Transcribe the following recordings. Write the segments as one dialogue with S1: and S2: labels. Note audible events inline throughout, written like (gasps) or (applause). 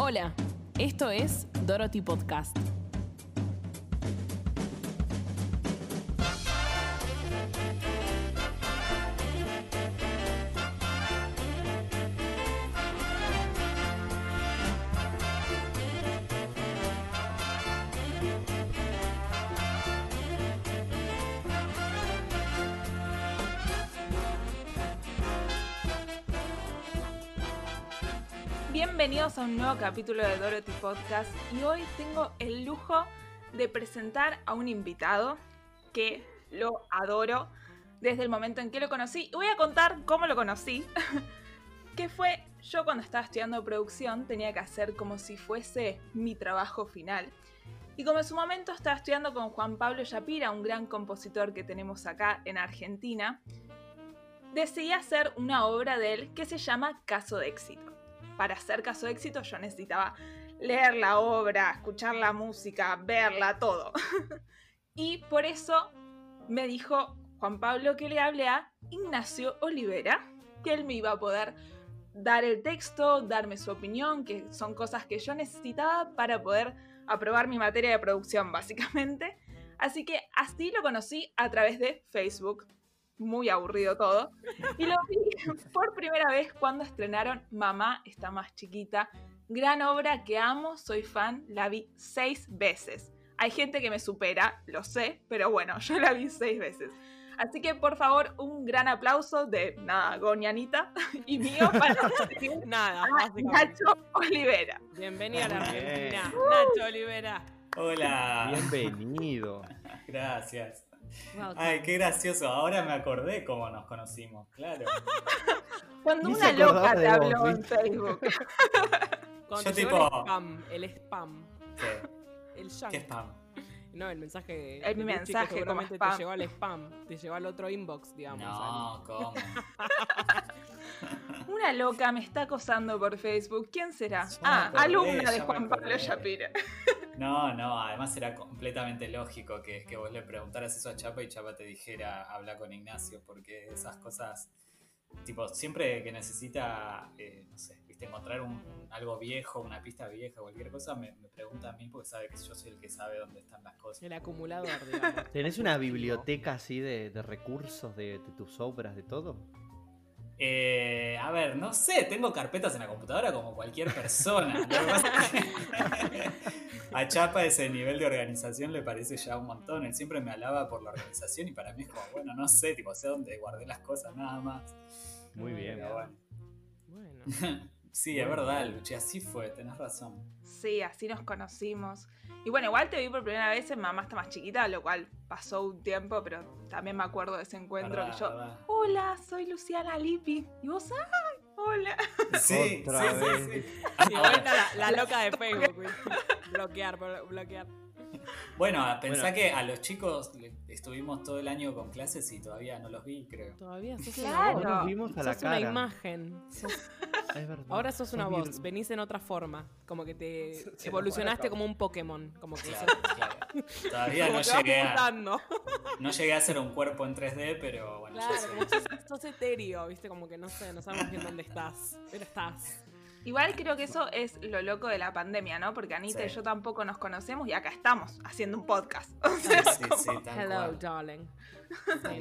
S1: Hola, esto es Dorothy Podcast.
S2: Bienvenidos a un nuevo capítulo de Dorothy Podcast y hoy tengo el lujo de presentar a un invitado que lo adoro desde el momento en que lo conocí. Y voy a contar cómo lo conocí, (laughs) que fue yo cuando estaba estudiando producción tenía que hacer como si fuese mi trabajo final. Y como en su momento estaba estudiando con Juan Pablo Yapira, un gran compositor que tenemos acá en Argentina, decidí hacer una obra de él que se llama Caso de éxito para hacer caso de éxito yo necesitaba leer la obra, escuchar la música, verla, todo. (laughs) y por eso me dijo Juan Pablo que le hable a Ignacio Olivera, que él me iba a poder dar el texto, darme su opinión, que son cosas que yo necesitaba para poder aprobar mi materia de producción, básicamente. Así que así lo conocí a través de Facebook muy aburrido todo. Y lo vi (laughs) por primera vez cuando estrenaron Mamá está más chiquita. Gran obra que amo, soy fan, la vi seis veces. Hay gente que me supera, lo sé, pero bueno, (laughs) yo la vi seis veces. Así que por favor, un gran aplauso de nada, Gonianita y mío para (laughs)
S1: nada,
S2: Nacho Olivera.
S1: Bienvenida a la Argentina, Nacho Olivera.
S3: Hola.
S4: Bienvenido.
S3: Gracias. Ay, qué gracioso. Ahora me acordé cómo nos conocimos, claro.
S2: Cuando una loca te habló en Facebook.
S1: Cuando Yo tipo... el spam, el spam.
S3: ¿Qué?
S1: El
S3: ¿Qué spam?
S1: No, el mensaje.
S2: El mensaje como
S1: spam. te llegó al spam, te llegó al otro inbox, digamos.
S3: No, ¿cómo? (laughs)
S2: Una loca me está acosando por Facebook. ¿Quién será? ah, alumna de Juan Pablo Shapira. (laughs)
S3: No, no, además era completamente lógico que, que vos le preguntaras eso a Chapa y Chapa te dijera habla con Ignacio, porque esas cosas, tipo, siempre que necesita, eh, no sé, viste, encontrar un, algo viejo, una pista vieja, cualquier cosa, me, pregunta a mí porque sabe que yo soy el que sabe dónde están las cosas.
S1: El acumulador, digamos. (laughs)
S4: ¿Tenés una biblioteca así de, recursos de, de tus obras, de todo?
S3: Eh, a ver, no sé, tengo carpetas en la computadora como cualquier persona. (laughs) a Chapa ese nivel de organización le parece ya un montón. Él siempre me alaba por la organización y para mí es como, bueno, no sé, tipo, sé dónde guardé las cosas nada más.
S4: Muy bien.
S3: bueno. bueno. (laughs) sí, es verdad, Luchi, así fue, tenés razón.
S2: Sí, así nos conocimos. Y bueno, igual te vi por primera vez en Mamá está más chiquita, lo cual pasó un tiempo, pero también me acuerdo de ese encuentro que yo, hola, soy Luciana Lippi. Y vos, ¡ay! Hola. (laughs)
S3: Sí,
S4: Otra
S3: sí,
S4: vez.
S3: sí,
S1: Y vuelta (laughs) la, loca de Facebook, bloquear, bloquear.
S3: Bueno, pensá que a los chicos estuvimos todo el año con clases y todavía no los vi, creo.
S1: Todavía sos
S2: claro.
S1: una
S4: voz. vimos a la
S1: sos una imagen.
S4: Es verdad.
S1: Ahora sos una voz, venís en otra forma. Como que te (laughs) evolucionaste como un Pokémon. Como que
S3: claro, (laughs) claro. Todavía no llegué a. No llegué a hacer un cuerpo en 3D, pero bueno.
S1: Claro, sos, sos etéreo, viste, como que no sé, no sabemos bien dónde estás. Pero estás.
S2: Igual creo que eso es lo loco de la pandemia, ¿no? Porque Anita y yo tampoco nos conocemos y acá estamos haciendo un podcast. (laughs)
S3: sí, sí, sí,
S1: Hello, darling.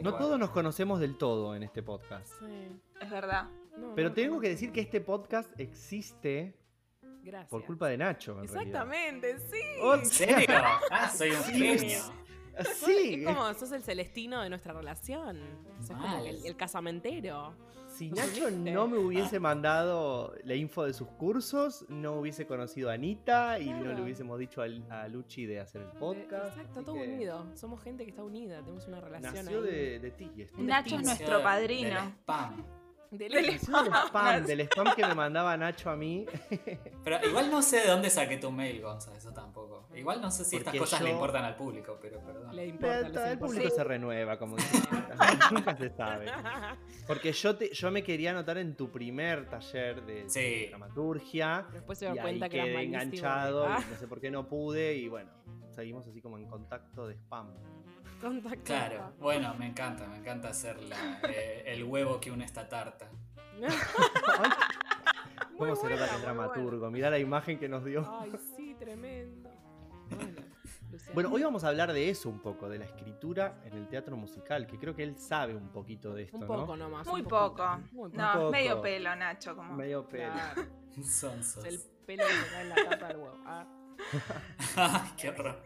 S4: no todos nos conocemos del todo en este podcast.
S1: Sí.
S2: Es verdad.
S4: Pero tengo que decir que este podcast existe
S1: Gracias.
S4: por culpa de Nacho. En
S1: Exactamente, sí.
S3: ¿En serio? Ah, soy un genio.
S4: Sí.
S1: Es como sos el celestino de nuestra relación. Sos como el, el casamentero.
S4: Si Nacho no me hubiese mandado la info de sus cursos, no hubiese conocido a Anita y no le hubiésemos dicho a, Luchi de hacer el podcast.
S1: Exacto, todo unido. Somos gente que está unida, tenemos una relación.
S4: Nació de, de ti.
S2: Nacho es nuestro padrino.
S1: Del,
S4: spam, (laughs) del spam que me mandaba Nacho a mí. (laughs)
S3: Pero igual no sé de dónde saqué tu mail, Gonza, eso tampoco. Igual no sé si estas cosas le importan al público, pero perdón.
S1: Le importa,
S4: el público se renueva, como (laughs) Nunca se sabe. Porque yo te, yo me quería anotar en tu primer taller de, dramaturgia.
S1: Después se dio cuenta
S4: ahí
S1: que
S4: quedé
S1: era
S4: enganchado,
S1: ah.
S4: y no sé por qué no pude, y bueno, seguimos así como en contacto de spam.
S1: Contacto
S3: Claro, bueno, me encanta, me encanta hacer la, eh, el huevo que une esta tarta. (laughs)
S4: ¿Cómo se nota
S1: buena,
S4: que dramaturgo? Mirá la imagen que nos dio.
S1: Ay, sí, tremendo. Bueno.
S4: Bueno, hoy vamos a hablar de eso un poco, de la escritura en el teatro musical, que creo que él sabe un poquito de esto,
S1: Un
S4: ¿no?
S1: poco nomás.
S2: Muy
S1: un
S2: poco.
S1: Muy poco.
S2: No,
S4: poco.
S2: medio pelo, Nacho. Como...
S4: Medio pelo.
S1: Claro, (laughs)
S3: Sonsos.
S1: es el pelo que en la tapa del huevo. Ah. (laughs)
S3: Ay, qué horror.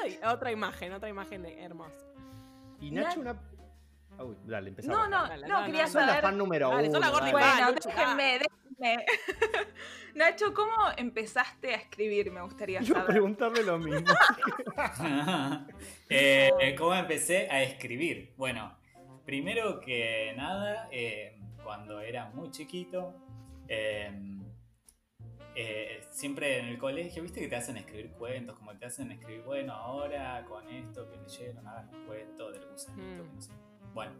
S1: Soy otra imagen, otra imagen de hermosa.
S4: Y Nacho, una. Uy, dale, empezamos.
S2: No, no,
S1: Dale,
S2: no,
S1: dale,
S2: quería
S1: dale.
S4: Sos la
S2: saber.
S4: fan número
S1: Dale,
S4: uno.
S1: la. Fan.
S2: Bueno, déjenme, déjenme. (laughs) Nacho, ¿cómo empezaste a escribir? Me gustaría
S4: Yo
S2: saber.
S4: preguntarle lo mismo. (laughs)
S3: Eh, ¿Cómo empecé a escribir? Bueno, primero que nada, eh, cuando era muy chiquito, eh, eh, siempre en el colegio, viste que te hacen escribir cuentos, como te hacen escribir, bueno, ahora con esto que leyeron, hagan un cuento del gusanito,
S1: Mm.
S3: que no sé. Bueno,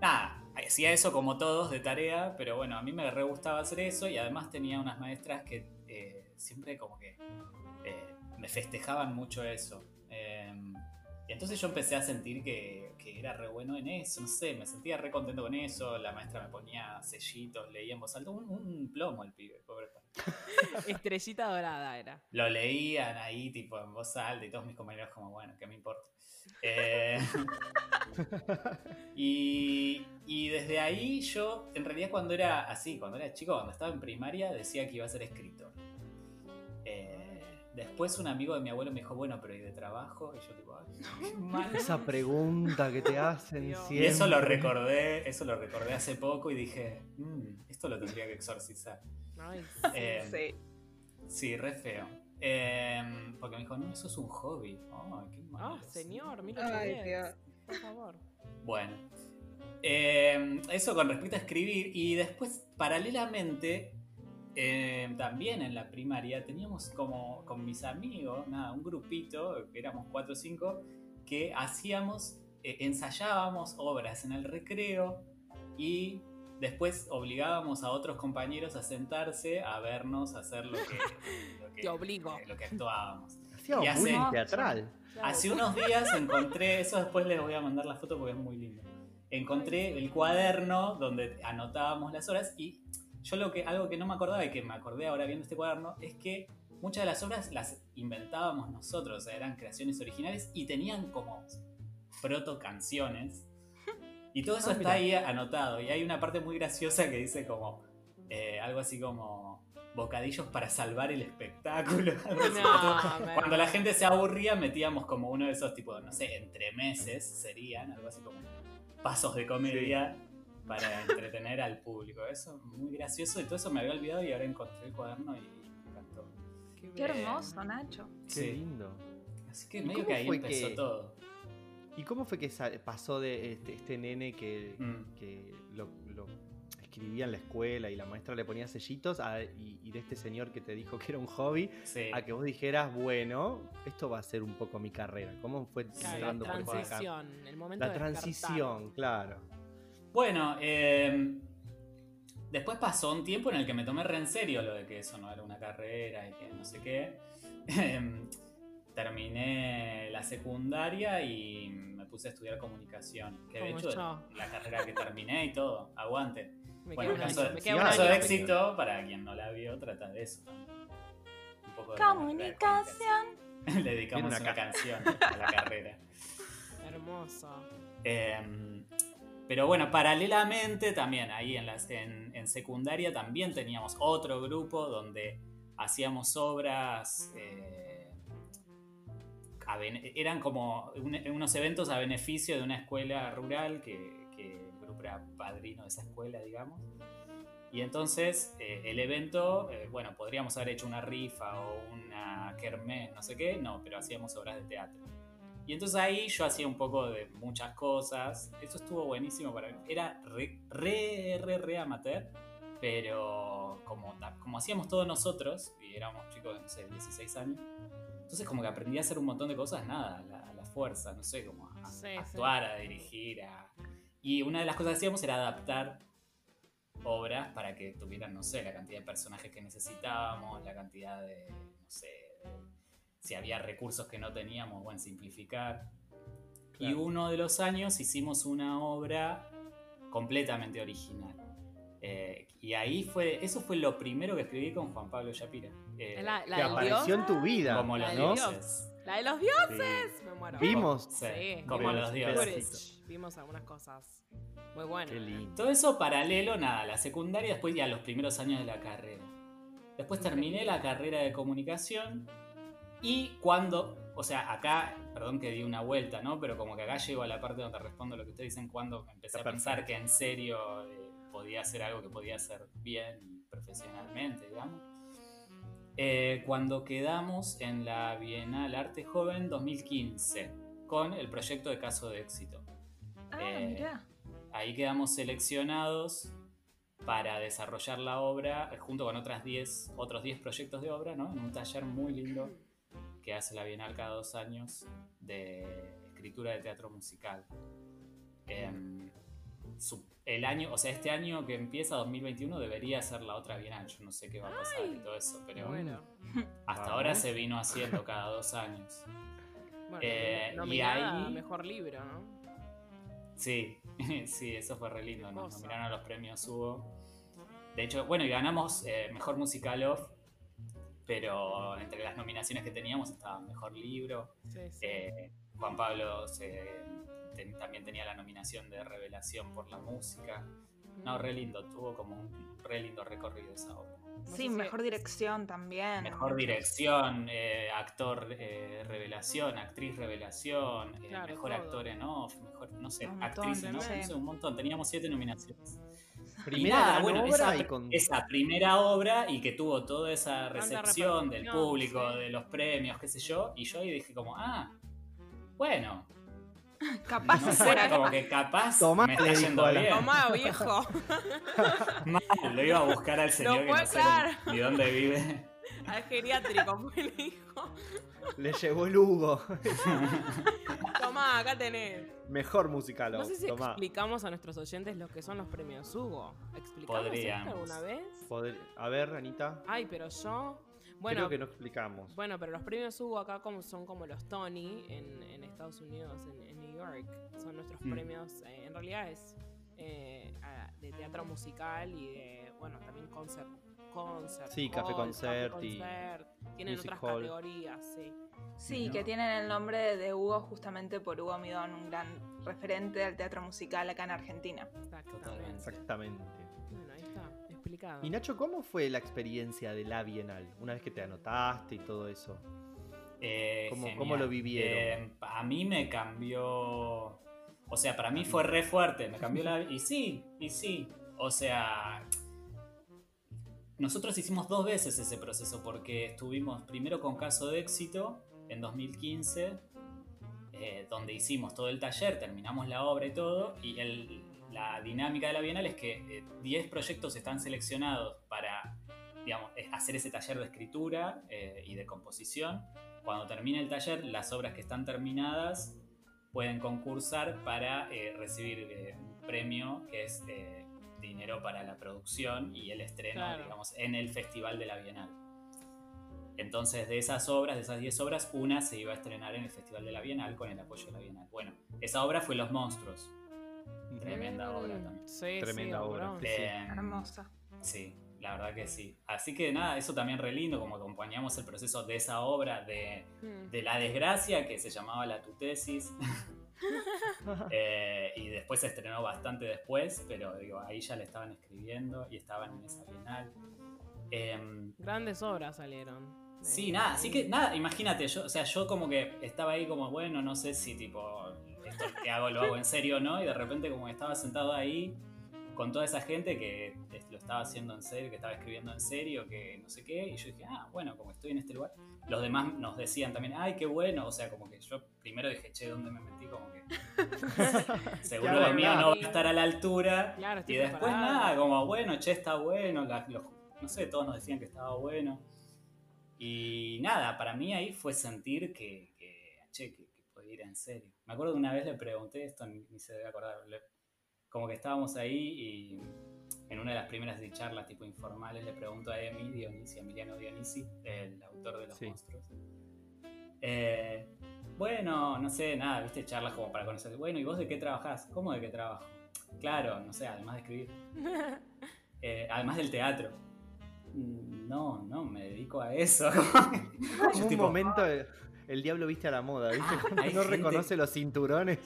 S3: nada, hacía eso como todos de tarea, pero bueno, a mí me re gustaba hacer eso y además tenía unas maestras que eh, siempre como que eh, me festejaban mucho eso. Eh, y entonces yo empecé a sentir que, que era re bueno en eso, no sé, me sentía re contento con eso, la maestra me ponía sellitos, leía en voz alta, un, un plomo el pibe, pobre padre. (laughs)
S1: Estrellita dorada era.
S3: Lo leían ahí tipo en voz alta y todos mis compañeros como, bueno, ¿qué me importa? Eh, (laughs) y, y desde ahí yo, en realidad cuando era así, cuando era chico, cuando estaba en primaria, decía que iba a ser escritor. Eh, después un amigo de mi abuelo me dijo, bueno, pero ¿y de trabajo? Y yo tipo, ay. (laughs)
S4: Esa pregunta que te hacen
S1: Dios.
S4: siempre.
S3: Y eso lo recordé, eso lo recordé hace poco y dije, "Mm, esto lo tendría que exorcizar.
S1: Ay, (laughs)
S3: Eh,
S2: Sí.
S3: Sí, re feo. Eh, porque me dijo, no, eso es un hobby. Ay, qué malo.
S1: Ah, señor,
S2: Ay,
S1: 1810.
S2: Dios.
S1: Por favor.
S3: Bueno. Eh, eso con respecto a escribir. Y después, paralelamente, eh, también en la primaria teníamos como con mis amigos, nada, un grupito, que éramos cuatro o cinco, que hacíamos, eh, ensayábamos obras en el recreo y después obligábamos a otros compañeros a sentarse a vernos hacer lo que, (laughs) lo que,
S1: Te obligo.
S3: lo que actuábamos.
S4: Hacíamos
S3: Y hace-
S4: teatral.
S3: Hace unos días encontré, eso después les voy a mandar la foto porque es muy lindo. Encontré el cuaderno donde anotábamos las horas y yo lo que, algo que no me acordaba y que me acordé ahora viendo este cuaderno es que muchas de las obras las inventábamos nosotros, o sea, eran creaciones originales y tenían como proto canciones. Y todo eso
S4: Ah,
S3: está
S4: mira.
S3: ahí anotado. Y hay una parte muy graciosa que dice como eh, algo así como bocadillos para salvar el espectáculo. (laughs)
S1: No,
S3: Cuando la gente se aburría, metíamos como uno de esos tipos, no sé, entre meses serían, algo así como pasos de comedia para entretener al público. Eso muy gracioso y todo eso me había olvidado y ahora encontré el cuaderno y me encantó.
S2: Qué
S1: bien.
S2: hermoso, Nacho.
S4: Qué
S3: Sí.
S4: lindo.
S3: Así que
S4: ¿Y
S3: medio que ahí empezó
S4: que-
S3: todo.
S4: ¿Y cómo fue que pasó de este, este nene que,
S3: Mm.
S4: que lo, lo escribía en la escuela y la maestra le ponía sellitos a- y, y de este señor que te dijo que era un hobby
S3: Sí.
S4: a que vos dijeras, bueno, esto va a ser un poco mi carrera? ¿Cómo fue
S1: Claro,
S4: entrando
S1: la
S4: por
S1: transición, el momento
S4: La
S1: de
S4: transición, claro.
S3: Bueno, eh, después pasó un tiempo en el que me tomé re en serio lo de que eso no era una carrera y que no sé qué. (laughs) Em, Terminé la secundaria y me puse a estudiar comunicación. Que de hecho,
S1: yo.
S3: la carrera que terminé y todo, aguante. (laughs)
S1: Me
S3: bueno,
S1: un
S3: caso,
S1: año,
S3: de-
S1: me un
S3: caso de éxito, para quien no la vio, trata de eso. Un poco de
S2: Comunicación. (laughs)
S3: Le dedicamos una,
S4: una
S3: canción (laughs) a la carrera.
S1: Hermoso.
S3: Eh, pero bueno, paralelamente también ahí en, las, en, en secundaria también teníamos otro grupo donde hacíamos obras, eh, a eran como un- unos eventos a beneficio de una escuela rural que, que el grupo era padrino de esa escuela, digamos. Y entonces eh, el evento, eh, bueno, podríamos haber hecho una rifa o una kermés, no sé qué, no, pero hacíamos obras de teatro. Y entonces ahí yo hacía un poco de muchas cosas. Eso estuvo buenísimo para mí. Era re, re, re, re amateur, pero como, como hacíamos todos nosotros, y éramos chicos de, no sé, 16 años, entonces como que aprendí a hacer un montón de cosas, nada, a la, a la fuerza, no sé, como a,
S1: Sí,
S3: a
S1: sí.
S3: actuar, a dirigir, a... Y una de las cosas que hacíamos era adaptar obras para que tuvieran, no sé, la cantidad de personajes que necesitábamos, la cantidad de, no sé, de- si había recursos que no teníamos, bueno, simplificar. Y uno de los años hicimos una obra completamente original. Y ahí fue, eso fue lo primero que escribí con Juan Pablo Shapira. Eh,
S1: La, la
S4: que apareció
S1: dios.
S4: en tu vida.
S3: como los dioses.
S1: dios. La de los dioses. Me muero.
S4: Vimos.
S3: Sí,
S1: Sí,
S3: como
S1: vimos
S3: los dioses.
S1: Vimos algunas cosas. Muy buenas.
S4: Qué lindo.
S3: Todo eso paralelo, nada, la secundaria, después ya los primeros años de la carrera. Después terminé la carrera de comunicación y cuando, o sea, acá, perdón que di una vuelta, ¿no? Pero como que acá llego a la parte donde respondo lo que ustedes dicen, cuando empecé a pensar que en serio eh, podía hacer algo que podía hacer bien profesionalmente, digamos. Eh, cuando quedamos en la Bienal Arte Joven 2015 con el proyecto de caso de éxito.
S2: Ah,
S3: Eh,
S2: mirá.
S3: Ahí quedamos seleccionados para desarrollar la obra eh, junto con otras 10, otros 10 proyectos de obra, ¿no? En un taller muy lindo que hace la Bienal cada dos años de escritura de teatro musical. Em, su- el año, o sea, este año que empieza 2021 debería ser la otra Bienal. Yo no sé qué va a pasar y todo eso, pero
S1: Bueno, (laughs)
S3: hasta
S4: Vamos.
S3: ahora se vino haciendo cada dos años.
S1: bueno
S3: Eh, y ahí-
S1: mejor libro, ¿no?
S3: Sí, (laughs) sí, eso fue re lindo. Nos nominaron a los premios Hugo. De hecho, bueno, y ganamos eh, Mejor Musical Off, pero entre las nominaciones que teníamos estaba Mejor Libro.
S1: Sí, sí.
S3: Eh, Juan Pablo se- ten- también tenía la nominación de Revelación por la música. No, re lindo, tuvo como un re lindo recorrido esa obra.
S1: No
S2: Sí,
S1: si-
S2: mejor dirección también.
S3: Mejor dirección, eh, actor eh, revelación, actriz revelación, eh,
S1: Claro,
S3: mejor
S1: todo.
S3: actor en off, mejor, no sé,
S2: Un montón,
S3: actriz en off, no sé, un montón. Teníamos siete nominaciones.
S4: Primera
S3: nada,
S4: gran
S3: bueno,
S4: obra
S3: esa,
S4: y con.
S3: esa primera obra y que tuvo toda esa recepción del público,
S1: sí.
S3: de los premios, qué sé yo, y yo ahí dije como, ah, bueno, (laughs)
S2: Capaz
S3: no
S2: acá.
S3: como que capaz
S4: Tomá,
S3: me está yendo bien.
S1: Tomá, viejo. (laughs)
S3: Mal, lo iba a buscar al señor que
S1: puedo
S3: no sé ni, dónde vive. (laughs)
S1: Al geriátrico, fue el hijo.
S4: Le llegó el Hugo.
S1: Tomá, acá tenés.
S4: Mejor musical.
S1: No sé si
S4: Tomá.
S1: explicamos a nuestros oyentes lo que son los premios Hugo. ¿Explicamos esto alguna vez?
S4: A ver, Anita.
S1: Ay, pero yo. Bueno,
S4: Creo que no explicamos.
S1: bueno, pero los premios Hugo acá como son como los Tony en, en Estados Unidos, en New York. Son nuestros
S3: Mm.
S1: premios. eh, en realidad es eh, a- de teatro musical y de, bueno, también concert. concert
S4: Sí, café concert y.
S1: Tienen otras
S4: hall.
S1: categorías, sí.
S2: Sí,
S3: ¿no?
S2: que tienen el nombre de Hugo justamente por Hugo Midón, un gran referente del teatro musical acá en Argentina.
S1: Exactamente.
S4: Exactamente.
S1: Bueno, ahí está, explicado.
S4: Y Nacho, ¿cómo fue la experiencia de la Bienal? Una vez que te anotaste y todo eso.
S3: Eh,
S4: ¿Cómo- lo vivieron?
S3: Eh, a mí me cambió. O sea, para mí fue re fuerte. Me cambió la. (laughs) Y sí, y sí. O sea. Nosotros hicimos dos veces ese proceso porque estuvimos primero con Caso de Éxito en 2015, eh, donde hicimos todo el taller, terminamos la obra y todo, y el- la dinámica de la Bienal es que eh, 10 proyectos están seleccionados para digamos, eh, hacer ese taller de escritura eh, y de composición. Cuando termine el taller, las obras que están terminadas pueden concursar para eh, recibir eh, un premio que es eh, dinero para la producción y el estreno,
S1: Claro.
S3: digamos, en el Festival de la Bienal. Entonces, de esas obras, de esas 10 obras, una se iba a estrenar en el Festival de la Bienal con el apoyo de la Bienal. Bueno, esa obra fue Los Monstruos. Tremenda
S1: Mm,
S3: obra también.
S1: Sí,
S4: Tremenda
S1: sí,
S4: obra.
S3: Eh,
S2: Hermosa.
S3: Sí, la verdad que sí. Así que nada, eso también re lindo, como acompañamos el proceso de esa obra, de,
S1: Mm.
S3: de la desgracia que se llamaba La Tu Tesis. (laughs) Eh, y después se estrenó bastante después, pero digo, ahí ya le estaban escribiendo y estaban en esa bienal. Em,
S1: Grandes obras salieron.
S3: Sí, nada, así que nada, imagínate, yo, o sea, yo como que estaba ahí como, bueno, no sé si tipo, esto que hago lo hago en serio o no, y de repente como que estaba sentado ahí con toda esa gente que lo estaba haciendo en serio, que estaba escribiendo en serio, que no sé qué, y yo dije, ah, bueno, como estoy en este lugar. Los demás nos decían también, ay, qué bueno, o sea, como que yo primero dije, che, ¿dónde me metí? Como que (laughs) seguro lo mío no va a estar a la altura.
S1: Claro,
S3: Y después nada, como bueno, che, está bueno, la- los- no sé, todos nos decían que estaba bueno. Y nada, para mí ahí fue sentir que, que, che, que, que podía ir en serio. Me acuerdo de una vez le pregunté esto, ni, ni se debe acordar, le- como que estábamos ahí y en una de las primeras de charlas tipo informales le pregunto a Emi Dionisi, a Emiliano Dionisi, el autor de Los
S4: Sí.
S3: Monstruos. Eh, bueno, no sé, nada, viste, charlas como para conocer. Bueno, ¿y vos de qué trabajás? ¿Cómo de qué trabajo? Claro, no sé, además de escribir. (laughs) Eh, además del teatro. Mm, no, no, me dedico a eso. (laughs)
S4: Como un momento el diablo viste a la moda, ¿viste?
S3: Ah,
S4: no reconoce los cinturones.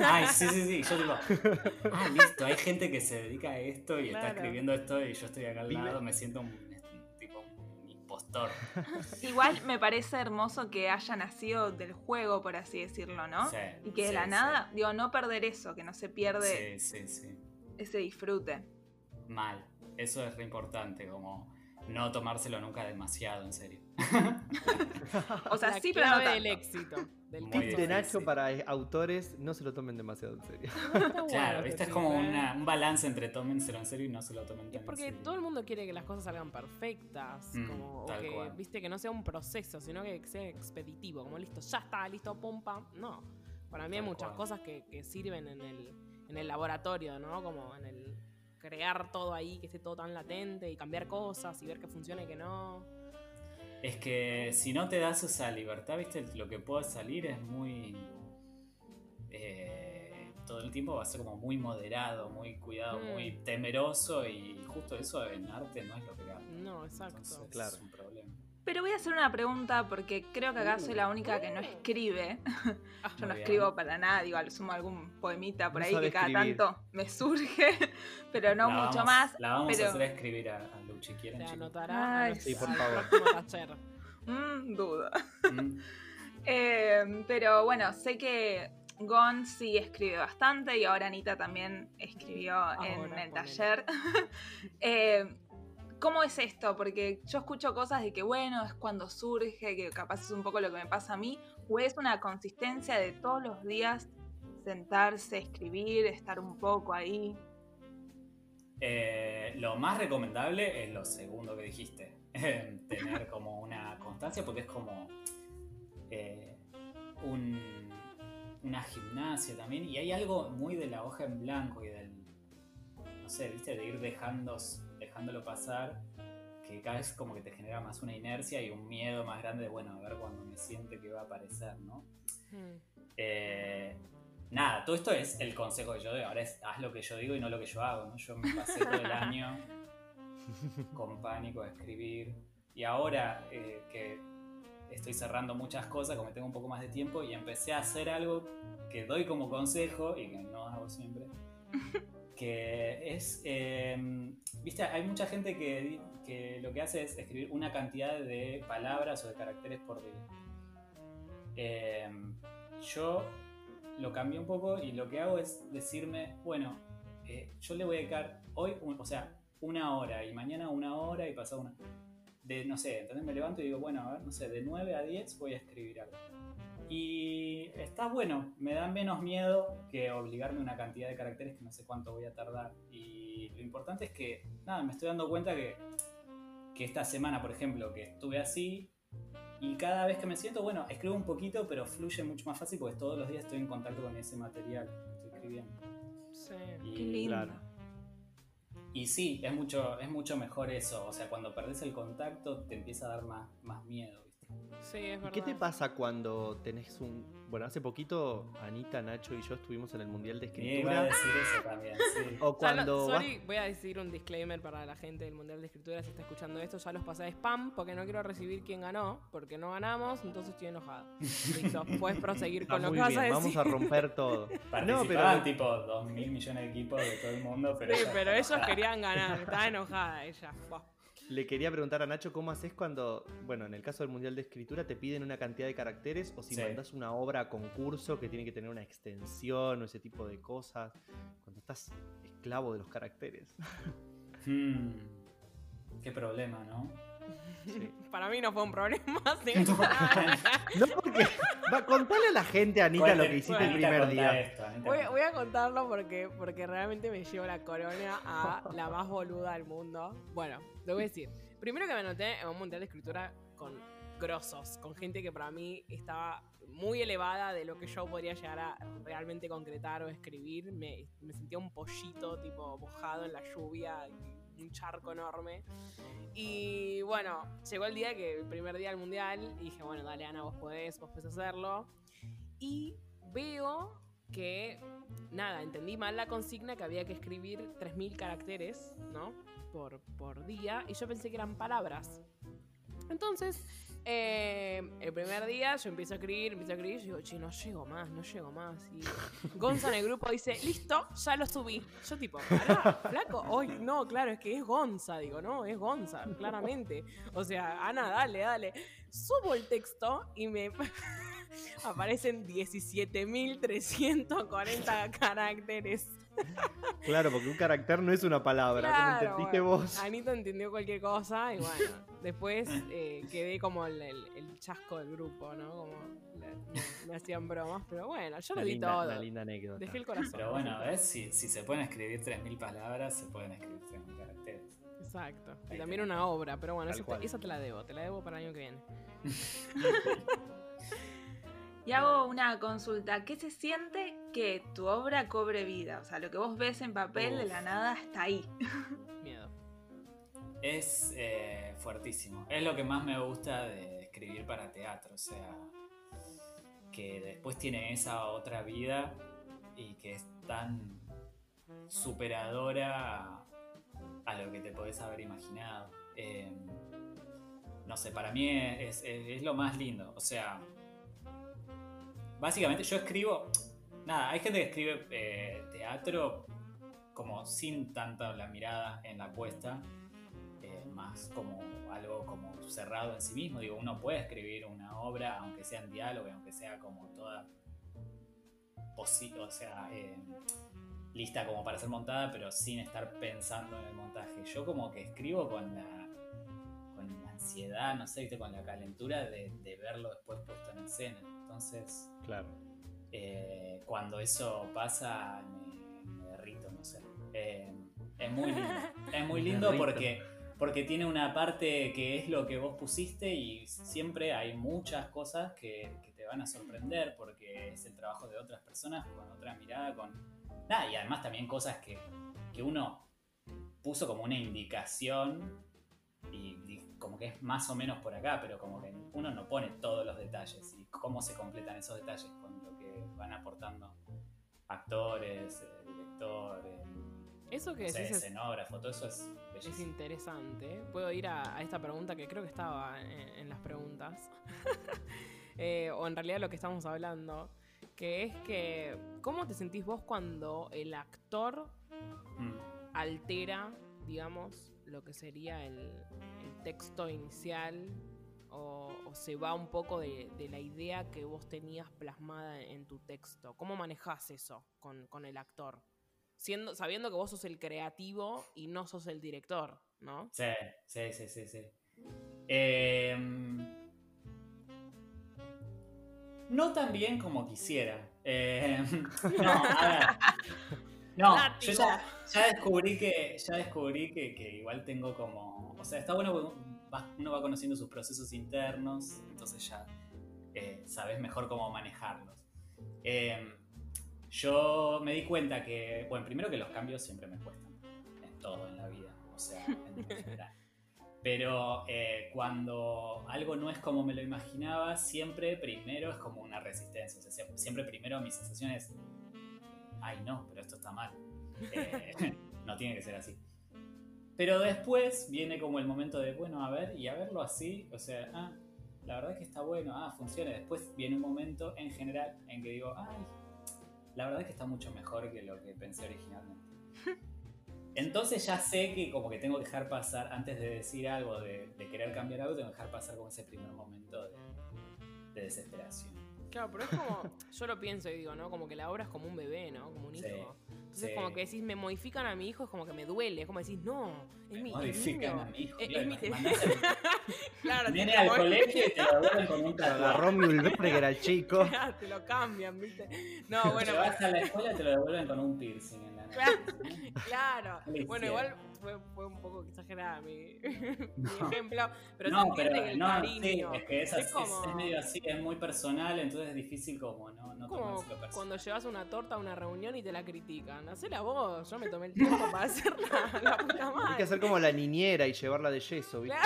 S3: Ay, sí, sí, sí. Yo digo, (laughs) ah, listo, hay gente que se dedica a esto y está escribiendo esto y yo estoy acá al lado, me siento un, tipo un impostor. (laughs)
S2: Igual me parece hermoso que haya nacido del juego, por así decirlo, ¿no?
S3: Sí,
S2: y que de la nada, digo, no perder eso, que no se pierde
S3: sí, sí,
S2: ese disfrute.
S3: Mal. Eso es re importante, como no tomárselo nunca demasiado en serio. (laughs)
S2: o sea, sí, pero no
S1: del éxito. Del
S4: tip de Nacho para autores, no se lo tomen demasiado en serio.
S3: claro, ¿viste? es como ¿eh? un balance entre tómenselo en serio y no se lo tomen tan
S1: porque todo el mundo quiere que las cosas salgan perfectas, mm, como, o que, viste, que no sea un proceso, sino que sea expeditivo, como listo, ya está, listo, pum, pam. No, para mí hay muchas cosas que, que sirven en el, en el laboratorio, ¿no? Como en el crear todo ahí, que esté todo tan latente y cambiar cosas y ver que funciona y que no.
S3: Es que si no te das esa libertad, viste, lo que puede salir es muy... Eh, todo el tiempo va a ser como muy moderado, muy cuidado, mm. muy temeroso y justo eso en arte no es lo que
S1: No, exacto.
S3: claro. Es un problema.
S2: Pero voy a hacer una pregunta porque creo que acá soy la única que no escribe. Ah, (laughs) Yo no escribo para nada, digo, sumo algún poemita por ahí que cada tanto me surge, (laughs) pero no mucho más.
S3: La vamos
S2: a
S3: hacer escribir a, Luchi, ¿quieren?
S1: Te anotará
S4: sí, por favor. (laughs)
S2: mm, duda. Mm. Eh, pero bueno, sé que Gon sí escribe bastante y ahora Anita también escribió en el taller. eh, ¿Cómo es esto? Porque yo escucho cosas de que, bueno, es cuando surge, que capaz es un poco lo que me pasa a mí, o es una consistencia de todos los días sentarse, escribir, estar un poco ahí.
S3: Eh, lo más recomendable es lo segundo que dijiste, (laughs) tener como una constancia, porque es como eh, una gimnasia también, y hay algo muy de la hoja en blanco y del, no sé, viste, de ir dejando dejándolo pasar, que cada vez como que te genera más una inercia y un miedo más grande de, bueno, a ver cuando me siente que va a aparecer, ¿no? Hmm. Eh, nada, todo esto es el consejo que yo doy. Ahora es haz lo que yo digo y no lo que yo hago, ¿no? Yo me pasé todo el año (laughs) con pánico a escribir. Y ahora eh, que estoy cerrando muchas cosas, como tengo un poco más de tiempo, y empecé a hacer algo que doy como consejo y que no hago siempre, (laughs) que es, em, viste, hay mucha gente que, lo que hace es escribir una cantidad de palabras o de caracteres por día. Em, yo lo cambié un poco y lo que hago es decirme, bueno, eh, yo le voy a dedicar hoy, o sea, una hora y mañana una hora y pasado una... De, no sé, entonces me levanto y digo, bueno, a ver, no sé, de 9 a 10 voy a escribir algo y está bueno, me da menos miedo que obligarme a una cantidad de caracteres que no sé cuánto voy a tardar. Y lo importante es que, nada, me estoy dando cuenta que, que esta semana, por ejemplo, que estuve así, y cada vez que me siento, bueno, escribo un poquito, pero fluye mucho más fácil porque todos los días estoy en contacto con ese material que estoy escribiendo.
S2: Sí, y, qué lindo.
S3: Y sí, es mucho, es mucho mejor eso. O sea, cuando perdés el contacto te empieza a dar más, más miedo.
S1: ¿Qué
S4: te pasa cuando tenés un. Bueno, hace poquito Anita, Nacho y yo estuvimos en el Mundial de Escritura.
S3: decir eso también, sí. (laughs)
S4: O cuando.
S1: sorry, voy a decir un disclaimer para la gente del Mundial de Escritura si está escuchando esto. Ya los pasé de spam porque no quiero recibir quién ganó, porque no ganamos, entonces estoy enojada. Listo, (laughs) puedes proseguir con lo que vas a decir.
S4: Vamos a romper (laughs) todo.
S3: no, pero. tipo 2 mil millones de equipos de todo el mundo, pero.
S1: Sí, pero ellos querían ganar. Estaba enojada ella.
S4: Le quería preguntar a Nacho cómo haces cuando, bueno, en el caso del Mundial de Escritura te piden una cantidad de caracteres o si mandas una obra a concurso que tiene que tener una extensión o ese tipo de cosas, cuando estás esclavo de los caracteres. (laughs)
S3: Hmm. Qué problema, ¿no?
S1: Para mí no fue un problema. (laughs)
S4: no, porque. Va, contale a la gente, Anita, lo que hiciste el primer día.
S1: voy, a contarlo porque, porque realmente me llevo la corona a la más boluda del mundo. Bueno, te voy a decir. Primero que me anoté en un mundial de escritura con grosos, con gente que para mí estaba muy elevada de lo que yo podría llegar a realmente concretar o escribir. Me, me sentía un pollito, tipo, mojado en la lluvia un charco enorme. Y bueno, llegó el día que el primer día del mundial, y dije, bueno, dale Ana, vos podés, vos podés hacerlo. Y veo que, nada, entendí mal la consigna que había que escribir 3.000 caracteres, ¿no? por, por día y yo pensé que eran palabras. Entonces, eh, el primer día yo empiezo a escribir, empiezo a escribir, y digo, che, no llego más, no llego más. Y (laughs) Gonza en el grupo dice, listo, ya lo subí. Yo tipo, pará, flaco, hoy, no, claro, es que es Gonza, digo, no, es Gonza, claramente. O sea, Ana, dale, dale. Subo el texto y me (laughs) aparecen 17.340 caracteres.
S4: Claro, porque un carácter no es una palabra, como
S1: Claro,
S4: entendiste
S1: bueno,
S4: vos.
S1: Anita entendió cualquier cosa y bueno, después eh, quedé como el, el- el chasco del grupo, ¿no? Como le- me, me hacían bromas, pero bueno, yo lo di
S4: linda,
S1: todo.
S4: una linda anécdota.
S1: Dejé el corazón.
S3: Pero bueno, ¿ves? Si, si se pueden escribir 3.000 palabras, se pueden escribir 3.000 caracteres.
S1: Exacto. Y también una obra, pero bueno, esa te,
S4: cual.
S1: esa te la debo, te la debo para el año que viene. (laughs)
S2: Y hago una consulta. ¿Qué se siente que tu obra cobre vida? O sea, lo que vos ves en papel de la nada está ahí.
S1: Miedo.
S3: Es eh, fuertísimo. Es lo que más me gusta de escribir para teatro. O sea, que después tiene esa otra vida y que es tan superadora a, lo que te podés haber imaginado. Eh, no sé, para mí es, lo más lindo. O sea, básicamente yo escribo. Nada, hay gente que escribe eh, teatro como sin tanta la mirada en la puesta, más como algo como cerrado en sí mismo. Digo, uno puede escribir una obra, aunque sea en diálogo, y aunque sea como toda posi- o sea, eh, lista como para ser montada, pero sin estar pensando en el montaje. Yo como que escribo con la, con la ansiedad, no sé, con la calentura de, de verlo después puesto en escena. Entonces,
S4: Claro.
S3: eh, cuando eso pasa me, me derrito, no sé. Eh, es muy lindo. (laughs) Es muy lindo porque, porque tiene una parte que es lo que vos pusiste y siempre hay muchas cosas que, que te van a sorprender porque es el trabajo de otras personas con otra mirada, con... Nada, y además también cosas que, que uno puso como una indicación y, y como que es más o menos por acá, pero como que uno no pone todos los detalles y cómo se completan esos detalles con lo que van aportando actores, eh, director, eh,
S1: Eso que
S3: no sé,
S1: decís es,
S3: escenógrafo, todo eso es
S1: es interesante. Puedo ir a, a esta pregunta que creo que estaba en, en las preguntas. (laughs) Eh, o en realidad lo que estamos hablando. Que es que, ¿cómo te sentís vos cuando el actor
S3: Mm.
S1: altera, digamos, lo que sería el, el texto inicial o, o se va un poco de, de la idea que vos tenías plasmada en tu texto? ¿Cómo manejás eso con, con el actor? Siendo, sabiendo que vos sos el creativo y no sos el director, ¿no?
S3: Sí, sí, sí, sí, sí. Em, no tan bien como quisiera. Em, (laughs) no, a ver. No, yo ya, ya descubrí que ya descubrí que, que igual tengo como. O sea, está bueno porque uno va conociendo sus procesos internos, entonces ya eh, sabes mejor cómo manejarlos. Em, yo me di cuenta que, bueno, primero que los cambios siempre me cuestan, en todo en la vida, o sea, en (laughs) general. Pero eh, cuando algo no es como me lo imaginaba, siempre primero es como una resistencia. O sea, sie- siempre primero mi sensación es, ay no, pero esto está mal. Eh, (laughs) no tiene que ser así. Pero después viene como el momento de, bueno, a ver, y a verlo así, o sea, ah, la verdad que está bueno, ah, funciona. Después viene un momento en general en que digo, ay, la verdad que está mucho mejor que lo que pensé originalmente. (laughs) Entonces ya sé que como que tengo que dejar pasar, antes de decir algo, de, de querer cambiar algo, tengo que dejar pasar como ese primer momento de, de desesperación.
S1: Claro, pero es como, yo lo pienso y digo, ¿no? Como que la obra es como un bebé, ¿no? Como un
S3: Sí,
S1: hijo. Entonces
S3: sí.
S1: como que decís, me modifican a mi hijo, es como que me duele, es como decís, no, es
S3: Me
S1: mi, es
S3: modifican
S1: mío.
S3: a mi hijo.
S1: Es-
S3: Claro,
S1: es mi te-
S3: al- (laughs)
S1: Claro,
S3: Viene
S1: te
S3: al colegio y te lo devuelven con un (laughs)
S4: agarró Mühlberg, que era el (laughs) chico.
S1: te lo cambian, ¿viste? No, bueno,
S3: llevas a la escuela y te lo devuelven con un piercing en la
S1: Claro.
S3: nariz.
S1: claro.
S3: Le
S1: Bueno, igual fue, fue un poco exagerada mi, (laughs) mi ejemplo, pero se
S3: no,
S1: entiende
S3: pero
S1: que el
S3: no,
S1: cariño.
S3: sí, es que es,
S1: es
S3: así,
S1: como-
S3: es, es medio así, es muy personal, entonces es difícil como no, no
S1: como cuando llevas una torta a una reunión y te la critican. Hacela vos, yo me tomé el tiempo para hacerla (laughs) la puta
S4: Hay que
S1: madre.
S4: hacer como la niñera y llevarla de yeso, ¿viste?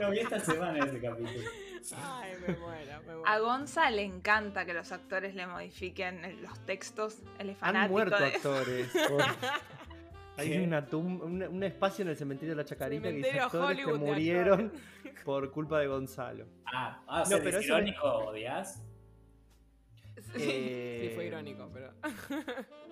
S3: Lo vi (laughs) esta semana ese capítulo.
S1: Ay, me muero, me muero.
S2: A Gonza le encanta que los actores le modifiquen el- los textos. Él es
S4: Han muerto
S2: de-
S4: actores. Hay
S3: ¿Qué?
S4: una tum- un, un espacio en el cementerio de la Chacarita que dice actores que murieron por culpa de Gonzalo.
S3: Ah, ah o
S4: No,
S3: sea,
S4: pero
S3: ¿es irónico odias?
S4: Eh,
S1: Sí, fue irónico, pero. (laughs)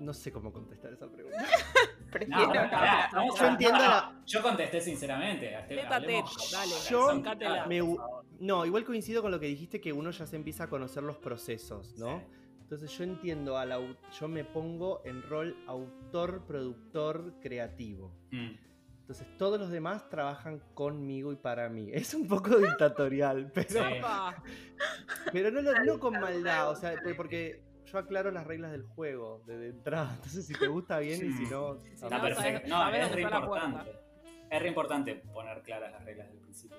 S4: No sé cómo contestar esa pregunta. (laughs)
S2: Prefiero
S3: No,
S2: no
S3: pará, no,
S4: Yo entiendo
S3: no,
S4: la-
S3: Yo contesté sinceramente.
S1: a
S3: hablemos
S1: dale,
S4: Yo me. No, igual coincido con lo que dijiste que uno ya se empieza a conocer los procesos, ¿no?
S3: Sí.
S4: Entonces yo entiendo al yo me pongo en rol autor, productor, creativo.
S3: Mm.
S4: Entonces todos los demás trabajan conmigo y para mí. Es un poco dictatorial, (laughs) pero, (laughs) pero no, lo- no con maldad, o sea, por- porque yo aclaro las reglas del juego de, de entrada. Entonces si te gusta bien y si no...
S1: Si
S3: Está
S1: no,
S3: perfecto. No, es re importante. Es re importante poner claras las reglas del principio.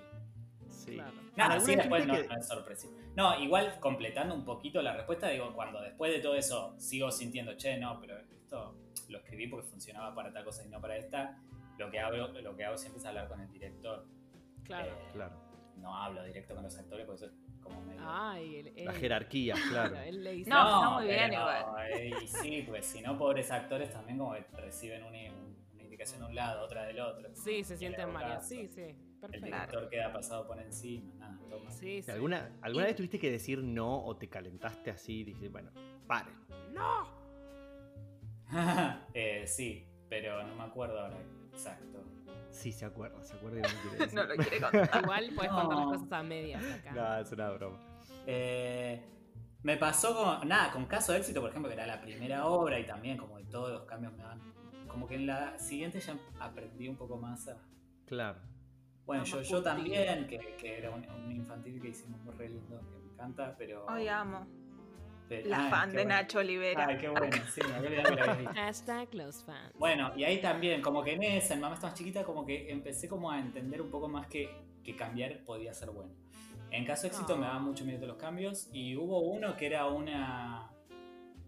S4: Sí.
S1: Claro.
S3: Nada,
S4: Alguna
S3: sí, después no,
S4: que-
S3: no es sorpresivo. No, igual completando un poquito la respuesta, digo, cuando después de todo eso sigo sintiendo, che, no, pero esto lo escribí porque funcionaba para tal cosa y no para esta, lo que hago, lo que hago siempre es hablar con el director.
S1: Claro.
S3: Eh,
S4: Claro.
S3: No hablo directo con los actores porque eso es como medio...
S1: Ay,
S4: La jerarquía, (laughs) claro.
S1: Él le dice.
S2: No, está muy bien
S3: pero,
S2: igual.
S3: eh, y sí, pues si no, pobres actores también como que reciben una, una indicación de un lado, otra del otro.
S1: Sí, se sienten
S3: caso.
S1: Sí, sí.
S3: El
S1: Perfecto.
S3: director queda pasado por encima, nada, toma.
S1: Sí, sí.
S4: ¿Alguna, ¿Alguna
S1: Y-
S4: vez tuviste que decir no o te calentaste así y dices, bueno, paren?
S1: ¡No! (laughs)
S3: Eh, sí, pero no me acuerdo ahora exacto.
S4: Sí, se acuerda, se acuerda y no quiere (laughs) decir.
S2: No lo quiere (laughs) contar.
S1: Igual puedes contar las
S3: No.
S1: cosas a medias acá.
S4: No, es una broma.
S3: Eh, me pasó con, nada, con Caso de Éxito, por ejemplo, que era la primera obra y también como que todos los cambios me van... Como que en la siguiente ya aprendí un poco más a...
S4: Claro.
S3: Bueno, yo, yo también, que, que era un, un infantil que hicimos muy re lindo, que me encanta, pero...
S2: Hoy amo.
S3: pero-
S2: La
S3: ay,
S2: fan de
S3: bueno.
S2: Nacho Olivera.
S3: Ay, qué bueno, sí, me había olvidado que la visto.
S1: Hashtag los fans.
S3: Bueno, y ahí también, como que en esa, en Mamá está más chiquita, como que empecé como a entender un poco más que, que cambiar podía ser bueno. En caso de éxito
S1: Ah.
S3: me daban mucho miedo los cambios y hubo uno que era una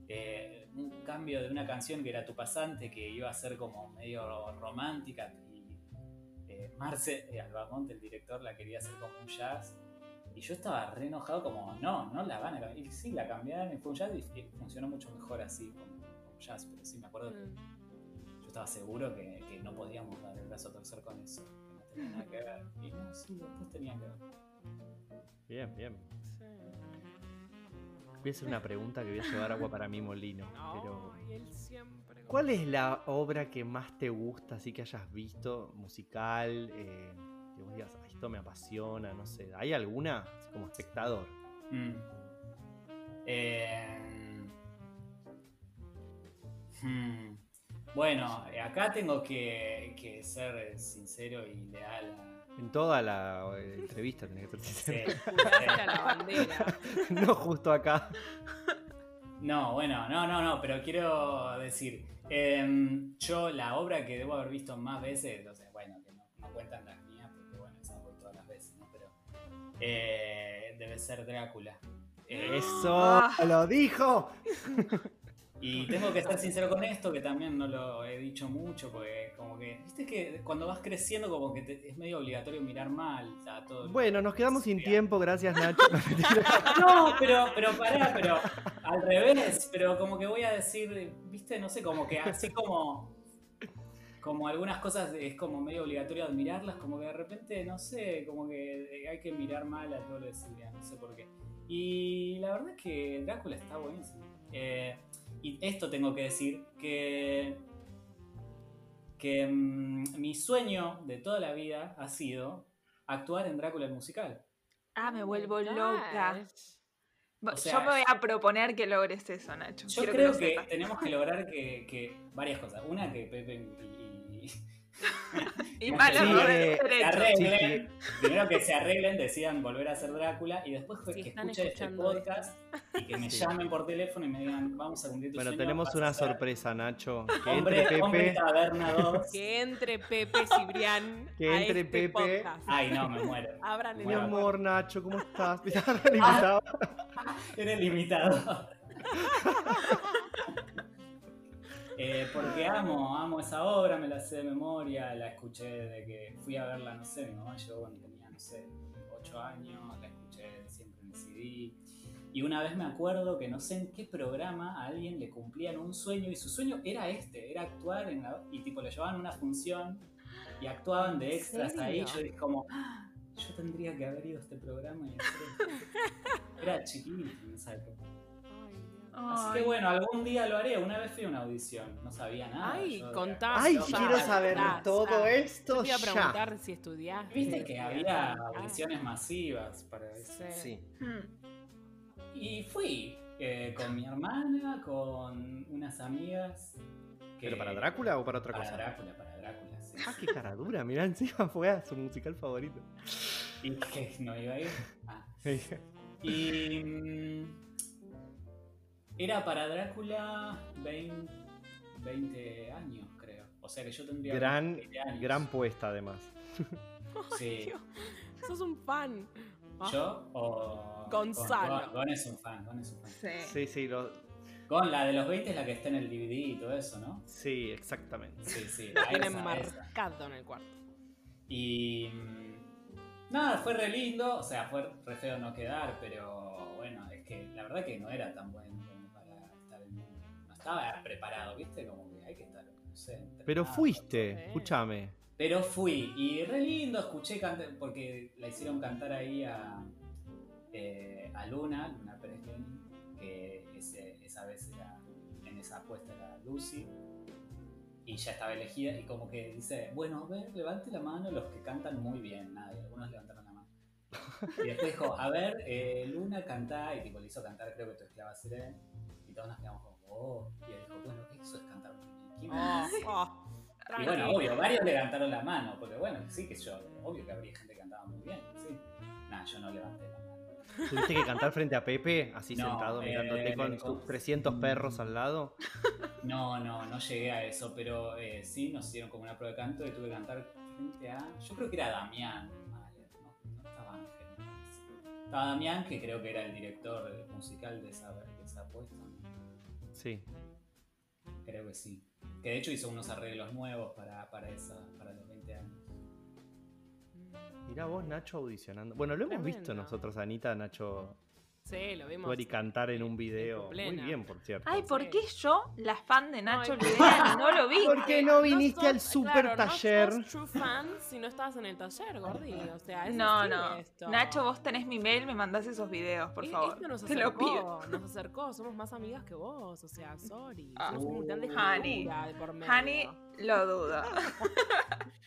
S3: eh, un cambio de una canción que era Tu Pasante, que iba a ser como medio romántica y eh, Marce eh, Albamonte, el director, la quería hacer como un jazz. Y yo estaba re enojado como, no, no la van a cambiar. Y sí, la cambiaron y fue un jazz y, y funcionó mucho mejor así como, como jazz. Pero sí, me acuerdo que
S1: Mm.
S3: yo estaba seguro que, que no podíamos dar el brazo a torcer con eso, que no tenía nada que ver. Y no, sí, después tenía que ver.
S4: Bien, bien. Voy a hacer una pregunta que voy a llevar agua para mi molino. Pero. ¿cuál es la obra que más te gusta, así que hayas visto, musical? eh, que vos digas, "Ay, esto me apasiona, no sé. ¿Hay alguna? Así como espectador.
S3: Mm. Eh, hmm. Bueno, acá tengo que, que ser sincero y leal.
S4: En toda la eh, entrevista tenés que ser
S3: Sí, (laughs)
S1: la bandera. (laughs)
S4: no justo acá.
S3: No, bueno, no, no, no, pero quiero decir, em, yo la obra que debo haber visto más veces, o sea, bueno, que no, no cuentan las mías, porque bueno, esas voy todas las veces, ¿no? Pero eh, debe ser Drácula.
S4: ¡Eso!
S2: Ah.
S4: ¡Lo dijo! (laughs)
S3: y tengo que ser sincero con esto, que también no lo he dicho mucho, porque como que, viste que cuando vas creciendo como que te- es medio obligatorio mirar mal a todo.
S4: Bueno, nos quedamos sin tiempo, gracias (laughs) Nacho.
S3: No, pero, pero pará, pero al revés, pero como que voy a decir, viste, no sé, como que así como, como algunas cosas es como medio obligatorio admirarlas, como que de repente, no sé, como que hay que mirar mal a todo lo de Silvia, no sé por qué. Y la verdad es que Drácula está buenísimo. Eh, y esto tengo que decir, que, que mm, mi sueño de toda la vida ha sido actuar en Drácula el musical.
S2: Ah, me vuelvo
S1: Oh my
S2: loca.
S3: O sea,
S2: Yo me voy a proponer que logres eso, Nacho.
S3: Yo
S2: Quiero
S3: creo que, tenemos que lograr que, que varias cosas. Una, que Pepe y, (laughs) y- Sí,
S2: malo de
S4: eh,
S3: arreglen. Primero que se arreglen, decidan volver a ser Drácula y después que escuchen este
S1: esto.
S3: podcast y que me
S4: Sí.
S3: llamen por teléfono y me digan, vamos a cumplir tu
S4: Bueno,
S3: sueño,
S4: tenemos una
S3: ser
S4: sorpresa, Nacho. Que
S3: Hombre,
S4: entre
S3: hombre
S4: Pepe.
S3: Taberna 2. (laughs)
S1: Que entre Pepe Cibrián.
S4: Que
S1: a
S4: entre
S1: este
S4: Pepe.
S1: podcast.
S3: Ay, no, me muero.
S1: Abran el
S4: Mi amor, Nacho, ¿cómo estás? Era (laughs) limitado.
S3: Era el invitado. Eh, porque amo, amo esa obra, me la sé de memoria, la escuché desde que fui a verla, no sé, mi mamá llegó cuando tenía, no sé, 8 años, la escuché siempre en el CD. Y una vez me acuerdo que no sé en qué programa a alguien le cumplían un sueño y su sueño era este, era actuar en la, y tipo lo llevaban una función y actuaban de
S1: ¿En
S3: extras ahí. Yo dije como, "Ah, yo tendría que haber ido a este programa y hacer esto". (laughs) Era chiquito en esa época. Así que bueno, algún día lo haré. Una vez fui a una audición, no sabía nada.
S1: Ay,
S3: yo
S1: contá.
S4: Ay,
S1: Ya,
S4: quiero saber
S1: ya,
S4: todo
S1: ya.
S4: esto
S1: Yo te iba a
S4: ya.
S1: preguntar si estudiaste.
S3: Viste que había
S1: Ah,
S3: audiciones masivas para eso.
S1: Sí.
S4: Sí.
S2: Hmm.
S3: Y fui eh, con mi hermana, con unas amigas. que-
S4: ¿Pero para Drácula o para otra
S3: Para
S4: cosa?
S3: Drácula, para Drácula, sí.
S4: Ah, qué cara dura, mirá, encima fue a su musical favorito.
S3: ¿Y que no iba a ir? Ah. (laughs) Y. Era para Drácula 20, 20 años, creo. O sea que yo tendría.
S4: gran,
S3: 20 años.
S4: gran puesta además. (laughs)
S3: Sí.
S1: Dios, sos un fan. Ah,
S3: ¿Yo o.
S1: Gonzalo.
S3: Gon, Gon es un fan, Gon es un fan.
S2: Sí.
S4: Sí, sí, lo-
S3: Gon, la de los 20 es la que está en el DVD y todo eso, ¿no?
S4: sí, exactamente.
S3: Sí, sí.
S1: Lo
S3: a
S1: tienen
S3: esa, a esa.
S1: marcado en el cuarto.
S3: Y. mm, Nada, fue re lindo. O sea, fue re feo no quedar, pero bueno, es que la verdad que no era tan bueno estaba preparado, ¿viste? Como que hay que estar, no sé.
S4: Pero fuiste, escúchame.
S3: Pero fui, y re lindo, escuché cantar, porque la hicieron cantar ahí a, eh, a Luna, Luna Pérez que ese- esa vez era, en esa apuesta era Lucy, y ya estaba elegida, y como que dice, bueno, a ver, levante la mano los que cantan muy bien, nada, y algunos levantaron la mano. Y después dijo, a ver, eh, Luna canta, y tipo le hizo cantar, creo que tu esclava seré, y todos nos quedamos como, oh, y él dijo, bueno, eso es cantar muy bien. ¿quién más?".
S1: Oh, oh,
S3: Y bueno, obvio, varios levantaron la mano, porque bueno, sí que yo, obvio que habría gente que cantaba muy bien, sí. Nah, yo no levanté la mano.
S4: ¿Tuviste que cantar frente a Pepe, así
S3: No,
S4: sentado,
S3: eh,
S4: mirándote con
S3: eh,
S4: sus
S3: con-
S4: 300 perros al lado?
S3: No, no, no llegué a eso, pero eh, sí nos hicieron como una prueba de canto y tuve que cantar frente a. Yo creo que era Damián. No, no estaba Ángel. Estaba Damián, que creo que era el director musical de esa, de esa apuesta.
S4: Sí.
S3: Creo que sí. Que de hecho hizo unos arreglos nuevos para, para, esa, para los 20 años.
S4: Mirá vos, Nacho, audicionando. Bueno, lo hemos visto nosotros, Anita, Nacho,
S1: Sí, lo vimos.
S4: actuar y cantar en un video. Muy bien, por cierto.
S2: Ay, ¿por
S1: Sí.
S2: qué yo, la fan de Nacho Olivera, no lo vi?
S4: ¿Por qué no viniste
S1: sos-
S4: al super
S1: claro,
S4: taller?
S1: No sos true fan si no estabas en el taller, Gordi. O sea, es
S2: No, no.
S1: esto.
S2: Nacho, vos tenés mi mail, me mandás esos videos, por
S1: E-
S2: favor.
S1: Esto nos
S2: Te lo
S1: acercó,
S2: pido.
S1: nos acercó, somos más amigas que vos, o sea, sorry.
S2: Ah.
S1: Somos un montón de
S2: Honey.
S1: de por medio.
S2: Hani, lo dudo.
S1: Bueno. (laughs)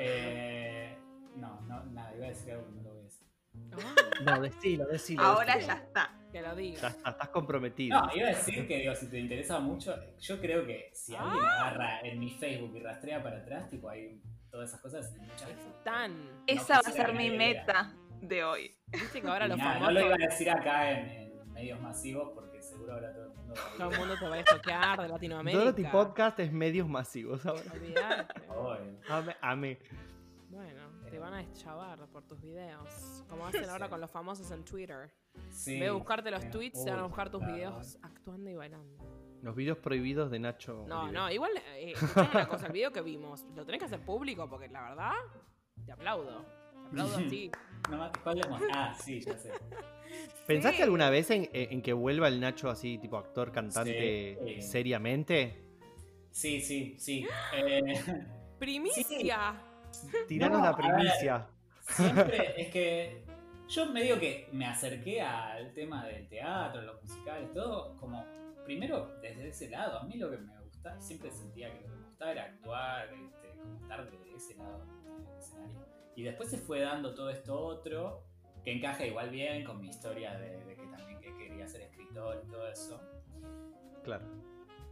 S3: Eh, no, no, nada, iba a decir algo que no lo voy a decir. (laughs)
S4: No, decilo, decilo.
S2: Ahora
S4: decilo.
S2: ya está.
S1: que lo diga.
S4: Ya está, estás comprometido.
S3: No, iba a decir que digo, si te interesa mucho, yo creo que si alguien
S1: Ah.
S3: agarra en mi Facebook y rastrea para atrás, tipo hay todas esas cosas, muchas
S1: Tan.
S2: Esa va a ser mi meta de hoy.
S1: Viste que ahora
S3: Y
S1: los
S3: nada,
S1: famosos.
S3: no lo iba a decir acá en, en medios masivos porque seguro ahora todo el mundo va a
S1: Todo el mundo te va a estoquear de Latinoamérica.
S4: Dorothy Podcast es medios masivos ahora.
S1: Olvidate.
S4: Ame.
S1: Bueno, te van a deschavar por tus videos. Como hacen ahora
S3: Sí.
S1: con los famosos en Twitter.
S3: Sí,
S1: En vez de buscarte los tweets, se van a buscar tus
S3: claro.
S1: videos actuando y bailando.
S4: Los videos prohibidos de Nacho.
S1: No,
S4: Oliver.
S1: no, igual, eh, una cosa, el video que vimos, lo tenés que hacer público porque la verdad, te aplaudo. Te aplaudo así.
S3: No, ma- ¿cuál le mos- Ah, sí, ya sé. (laughs)
S4: ¿Pensaste
S1: Sí.
S4: alguna vez en, en que vuelva el Nacho así, tipo actor, cantante,
S3: Sí.
S4: seriamente?
S3: Sí, sí, sí. (gasps) Eh,
S1: ¡Primicia!
S4: Tiranos
S3: No,
S4: la
S3: ver.
S4: primicia.
S3: siempre (laughs) es que yo medio que me acerqué al tema del teatro, los musicales, todo como primero desde ese lado. A mí lo que me gusta, siempre sentía que lo que me gustaba era actuar, este, como estar de ese lado del escenario. Y después se fue dando todo esto otro que encaja igual bien con mi historia de, de que también que quería ser escritor y todo eso.
S4: Claro.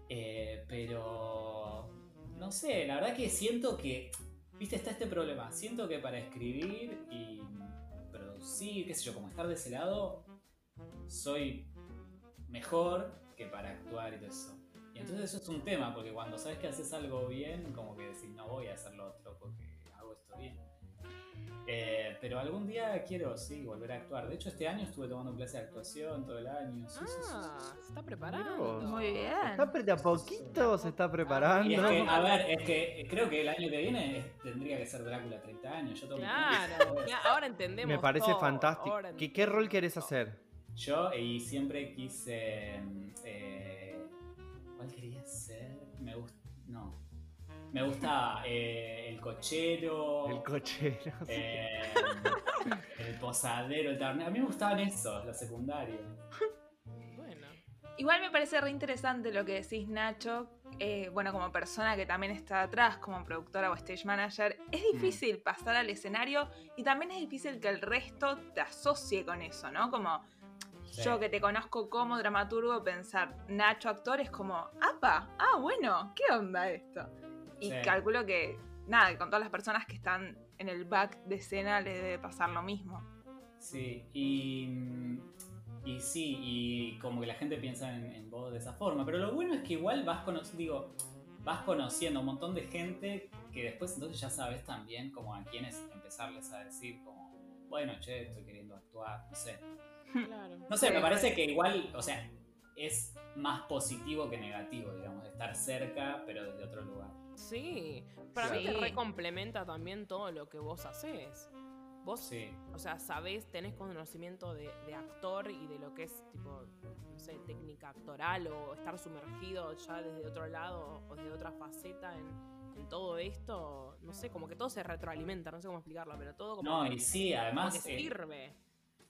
S3: Eh, pero no sé, la verdad que siento que, viste, está este problema. Siento que para escribir y producir, qué sé yo, como estar de ese lado, soy mejor que para actuar y todo eso. Y entonces eso es un tema, porque cuando sabes que haces algo bien, como que decís, no voy a hacer lo otro porque hago esto bien. Eh, pero algún día quiero, sí, volver a actuar. De hecho, este año estuve tomando clase de actuación todo el año. Sí, sí, sí, sí,
S1: Ah,
S3: sí.
S1: se está preparando.
S2: Muy bien.
S4: Está pre- de a poquito se está preparando.
S3: Y es que, a ver, es que creo que el año que viene tendría que ser Drácula 30 años. Yo tengo
S1: Claro,
S3: tiempo.
S1: ya, ahora entendemos.
S4: Me parece
S1: todo,
S4: fantástico.
S1: ahora
S4: ¿Qué, qué rol querés hacer?
S3: Yo y siempre quise. eh, ¿Cuál quería ser? Me gusta. No. Me gusta eh, el cochero.
S4: El cochero. sí.
S3: eh, el posadero, el tabernero. A mí me gustaban esos, los secundarios.
S1: Bueno.
S2: Igual me parece re interesante lo que decís, Nacho. Eh, bueno, como persona que también está atrás, como productora o stage manager, es difícil pasar al escenario y también es difícil que el resto te asocie con eso, ¿no? Como
S3: Sí.
S2: yo que te conozco como dramaturgo, pensar Nacho actor es como, ¡apa! Ah, bueno, ¿qué onda esto? Y
S3: Sí.
S2: calculo que, nada, que con todas las personas que están en el back de escena les debe pasar lo mismo.
S3: Sí, y, y sí, y como que la gente piensa en, en vos de esa forma, pero lo bueno es que igual vas, cono- digo, vas conociendo un montón de gente que después entonces ya sabes también como a quienes empezarles a decir como, bueno, che, estoy queriendo actuar, no sé.
S1: Claro.
S3: No sé,
S2: Sí,
S3: me parece que igual, o sea, es más positivo que negativo, digamos, estar cerca, pero desde otro lugar.
S1: Sí. Para mí
S2: Sí.
S1: te recomplementa también todo lo que vos haces. Vos,
S3: Sí,
S1: o sea, sabés, tenés conocimiento de, de actor y de lo que es, tipo, no sé, técnica actoral o estar sumergido ya desde otro lado o desde otra faceta en, en todo esto. No sé, como que todo se retroalimenta, no sé cómo explicarlo, pero todo como,
S3: no, y sí,
S1: como
S3: además...
S1: que
S3: eh,
S1: sirve.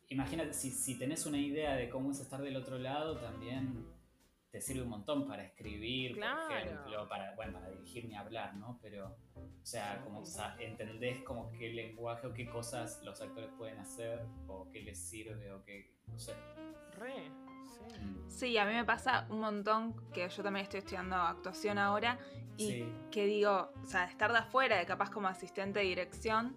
S3: imagínate, si, si tenés una idea de cómo es estar del otro lado, también te sirve un montón para escribir,
S1: Claro.
S3: por ejemplo, para, bueno, para dirigir ni hablar, ¿no? Pero, o sea, como sa- entendés como qué lenguaje o qué cosas los actores pueden hacer, o qué les sirve, o qué, no sé.
S1: Re, sí.
S3: Mm,
S2: Sí, a mí me pasa un montón que yo también estoy estudiando actuación ahora y
S3: Sí.
S2: que digo, o sea, estar de afuera, de capaz como asistente de dirección,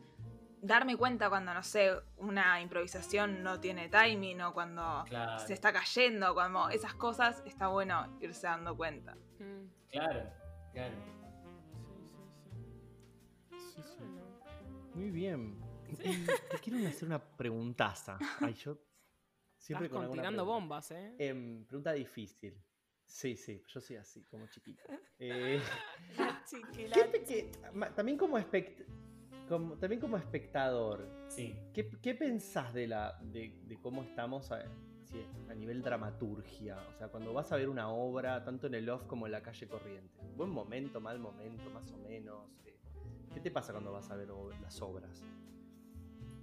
S2: darme cuenta cuando, no sé, una improvisación no tiene timing o cuando
S3: Claro,
S2: se está cayendo, cuando esas cosas, está bueno irse dando cuenta.
S1: Mm,
S3: claro, claro.
S1: sí, sí, sí.
S4: Sí, sí.
S1: Bueno.
S4: Muy bien. Te quiero hacer una preguntaza. Ay, yo siempre
S1: Estás
S4: con
S1: con
S4: alguna
S1: tirando
S4: pregunta.
S1: bombas, ¿eh?
S4: Em, pregunta difícil. Sí, sí, yo soy así, como chiquita. (laughs) Eh,
S1: Chiquila.
S4: ¿qué te- qué- ma- también, como espect- como, también como espectador,
S3: Sí.
S4: ¿qué, qué pensás de, la, de, de cómo estamos a, nivel dramaturgia? O sea, cuando vas a ver una obra, tanto en el off como en la calle corriente. ¿Buen momento, mal momento, más o menos? Eh, ¿Qué te pasa cuando vas a ver ob- las obras?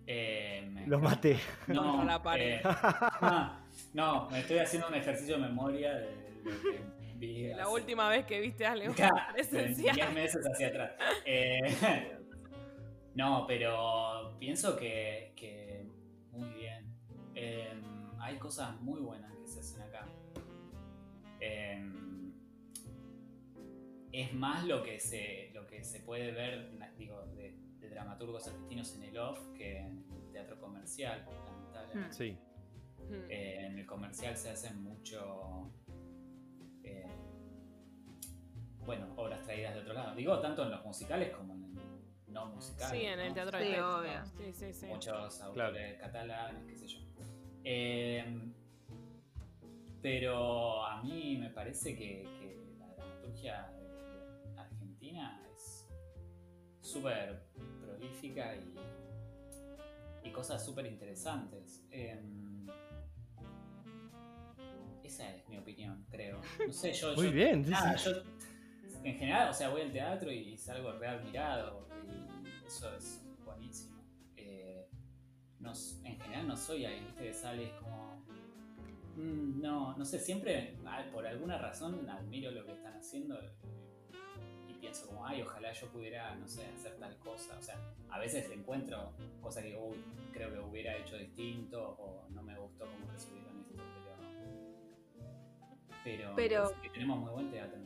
S3: Eh, me-
S4: Los maté.
S3: No, (laughs)
S1: la pared.
S3: eh, ah, no, me estoy haciendo un ejercicio de memoria de lo que vi.
S1: La
S3: hace-
S1: última vez que viste algo presencial. (laughs)
S3: 10 meses hacia atrás. Eh, no, pero pienso que, que muy bien. Eh, hay cosas muy buenas que se hacen acá. Eh, es más lo que se, lo que se puede ver, digo, de, de dramaturgos argentinos en el off que en el teatro comercial, lamentablemente.
S4: Sí.
S1: Mm.
S3: Eh, en el comercial se hacen mucho. eh, bueno, obras traídas de otro lado. Digo, tanto en los musicales como en no musical.
S1: Sí, en el teatro
S2: Sí, obvio.
S1: Sí, sí, sí.
S3: Muchos autores
S4: Claro.
S3: catalanes, qué sé yo. Eh, pero a mí me parece que, que la dramaturgia eh, argentina es súper prolífica y, y cosas súper interesantes. Eh, esa es mi opinión, creo. No sé, yo. (laughs)
S4: Muy
S3: yo-
S4: bien.
S3: Nada, yo en general, o sea, voy al teatro y salgo re admirado y eso es buenísimo. Eh, no en general no soy alguien que sale como... mm, no, no sé, siempre ah, por alguna razón admiro lo que están haciendo eh, y pienso como, ay, ojalá yo pudiera, no sé, hacer tal cosa. O sea, a veces encuentro cosas que, uy, creo que hubiera hecho distinto o no me gustó cómo resolvieron esto, pero... Pero,
S2: Pero-
S3: que tenemos muy buen teatro.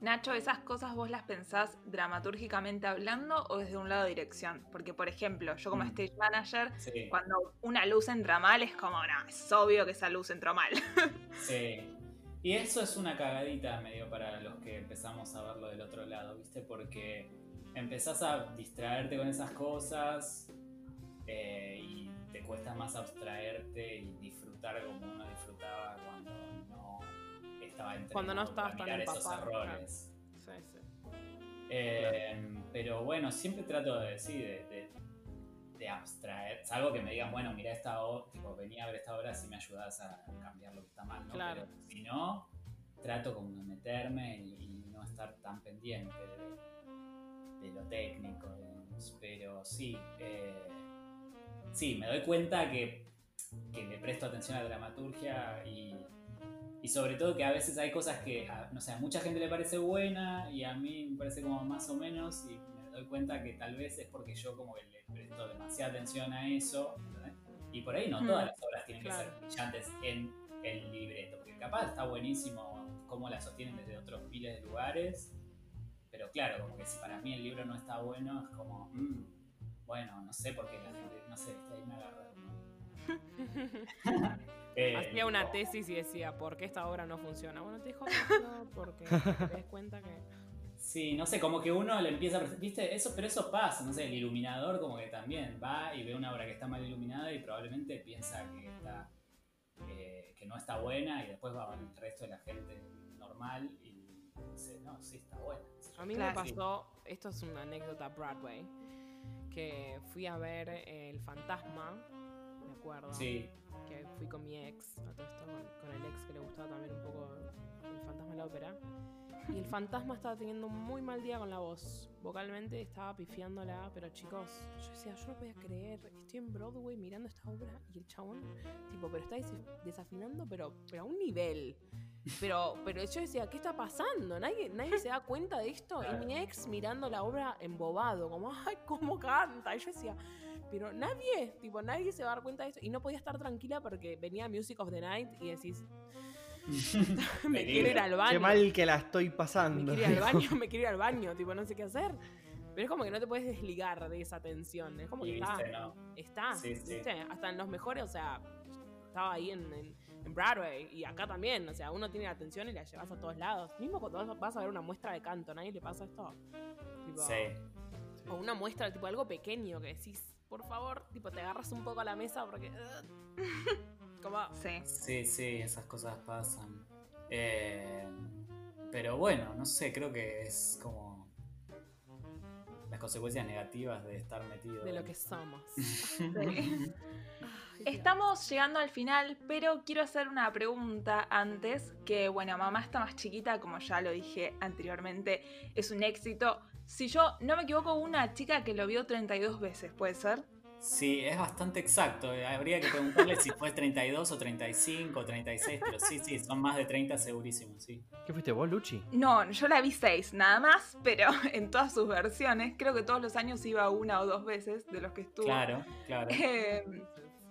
S2: Nacho, ¿esas cosas vos las pensás dramatúrgicamente hablando o desde un lado de dirección? Porque, por ejemplo, yo como
S3: Mm.
S2: stage manager,
S3: Sí.
S2: cuando una luz entra mal es como, no, es obvio que esa luz entró mal. (laughs)
S3: Sí. Y eso es una cagadita medio para los que empezamos a verlo del otro lado, ¿viste? Porque empezás a distraerte con esas cosas eh, y te cuesta más abstraerte y disfrutar como uno disfrutaba cuando estaba entrenado
S1: Cuando no estabas
S3: para
S1: tan
S3: mirar esos errores.
S1: Sí, sí.
S3: Eh, pero bueno, siempre trato de decir, de, de- de abstraer, salvo que me digan, bueno, mira esta obra, tipo, venía a ver esta obra si me ayudas a cambiar lo que está mal, ¿no?
S1: Claro.
S3: Pero si no, trato como de meterme y, y no estar tan pendiente de, de lo técnico, digamos. pero sí, eh, sí, me doy cuenta que, que le presto atención a la dramaturgia y, y sobre todo que a veces hay cosas que, a, no sé, a mucha gente le parece buena y a mí me parece como más o menos y me doy cuenta que tal vez es porque yo como que le presto demasiada atención a eso ¿entendés? y por ahí no
S2: Mm,
S3: todas las obras tienen que ser brillantes en el libreto, porque capaz está buenísimo cómo la sostienen desde otros miles de lugares, pero claro, como que si para mí el libro no está bueno es como, mm, bueno, no sé por qué la gente, no sé, está ahí me agarra. ¿no? (laughs) Eh,
S1: Hacía una
S3: no.
S1: tesis y decía, ¿por qué esta obra no funciona? Bueno, te dijo esto porque te das cuenta que...
S3: Sí, no sé, como que uno le empieza a... ¿Viste? Eso, pero eso pasa, no sé, el iluminador como que también va y ve una obra que está mal iluminada y probablemente piensa que está... eh, que no está buena y después va el resto de la gente normal y dice, no, sí está buena.
S1: A mí
S2: Claro.
S1: me pasó, esto es una anécdota Broadway, que fui a ver El Fantasma, me acuerdo,
S3: Sí,
S1: que fui con mi ex, a todo esto, con, el ex que le gustaba también un poco El Fantasma de la ópera. Y el fantasma estaba teniendo un muy mal día con la voz. Vocalmente estaba pifiándola, pero chicos, yo decía, yo no podía creer, estoy en Broadway mirando esta obra y el chabón, tipo, pero está des- desafinando, pero, pero a un nivel. Pero, pero yo decía, ¿qué está pasando? Nadie, nadie se da cuenta de esto. Y mi ex mirando la obra embobado, como, ay, cómo canta. Y yo decía, pero nadie, tipo, nadie se va a dar cuenta de esto. Y no podía estar tranquila porque venía Music of the Night y decís, (laughs) me quiero ir al baño.
S4: Qué mal que la estoy
S1: Me
S4: pasando.
S1: quiero ir al baño, me quiero ir al baño, tipo, no sé qué hacer. Pero es como que no te puedes desligar de esa tensión. Es como que está,
S3: no.
S1: está,
S3: Sí, sí.
S1: Hasta en los mejores, o sea, estaba ahí en, en- en Broadway y acá también, o sea, uno tiene la atención y la llevas a todos lados. Mismo cuando vas- a ver una muestra de canto, ¿a nadie le pasa esto? Tipo,
S3: Sí.
S1: O una muestra, tipo, algo pequeño que decís, por favor, tipo, te agarras un poco a la mesa porque... (laughs) (laughs) como,
S2: Sí.
S3: Sí, sí, esas cosas pasan. Eh, pero bueno, no sé, creo que es como las consecuencias negativas de estar metido.
S1: de lo que somos. (laughs)
S2: Sí. (laughs) Estamos llegando al final, pero quiero hacer una pregunta antes, que bueno, mamá está más chiquita, como ya lo dije anteriormente, es un éxito. Si yo no me equivoco, hubo una chica que lo vio 32 veces, ¿puede ser?
S3: Sí, es bastante exacto. eh, Habría que preguntarle si fue 32 o 35 o 36, pero sí, sí, son más de 30 segurísimo, sí.
S4: ¿Qué fuiste vos, Luchi?
S2: No, yo la vi 6 nada más, pero (laughs) en todas sus versiones, creo que todos los años iba una o dos veces de los que estuvo.
S3: Claro, claro.
S2: Eh,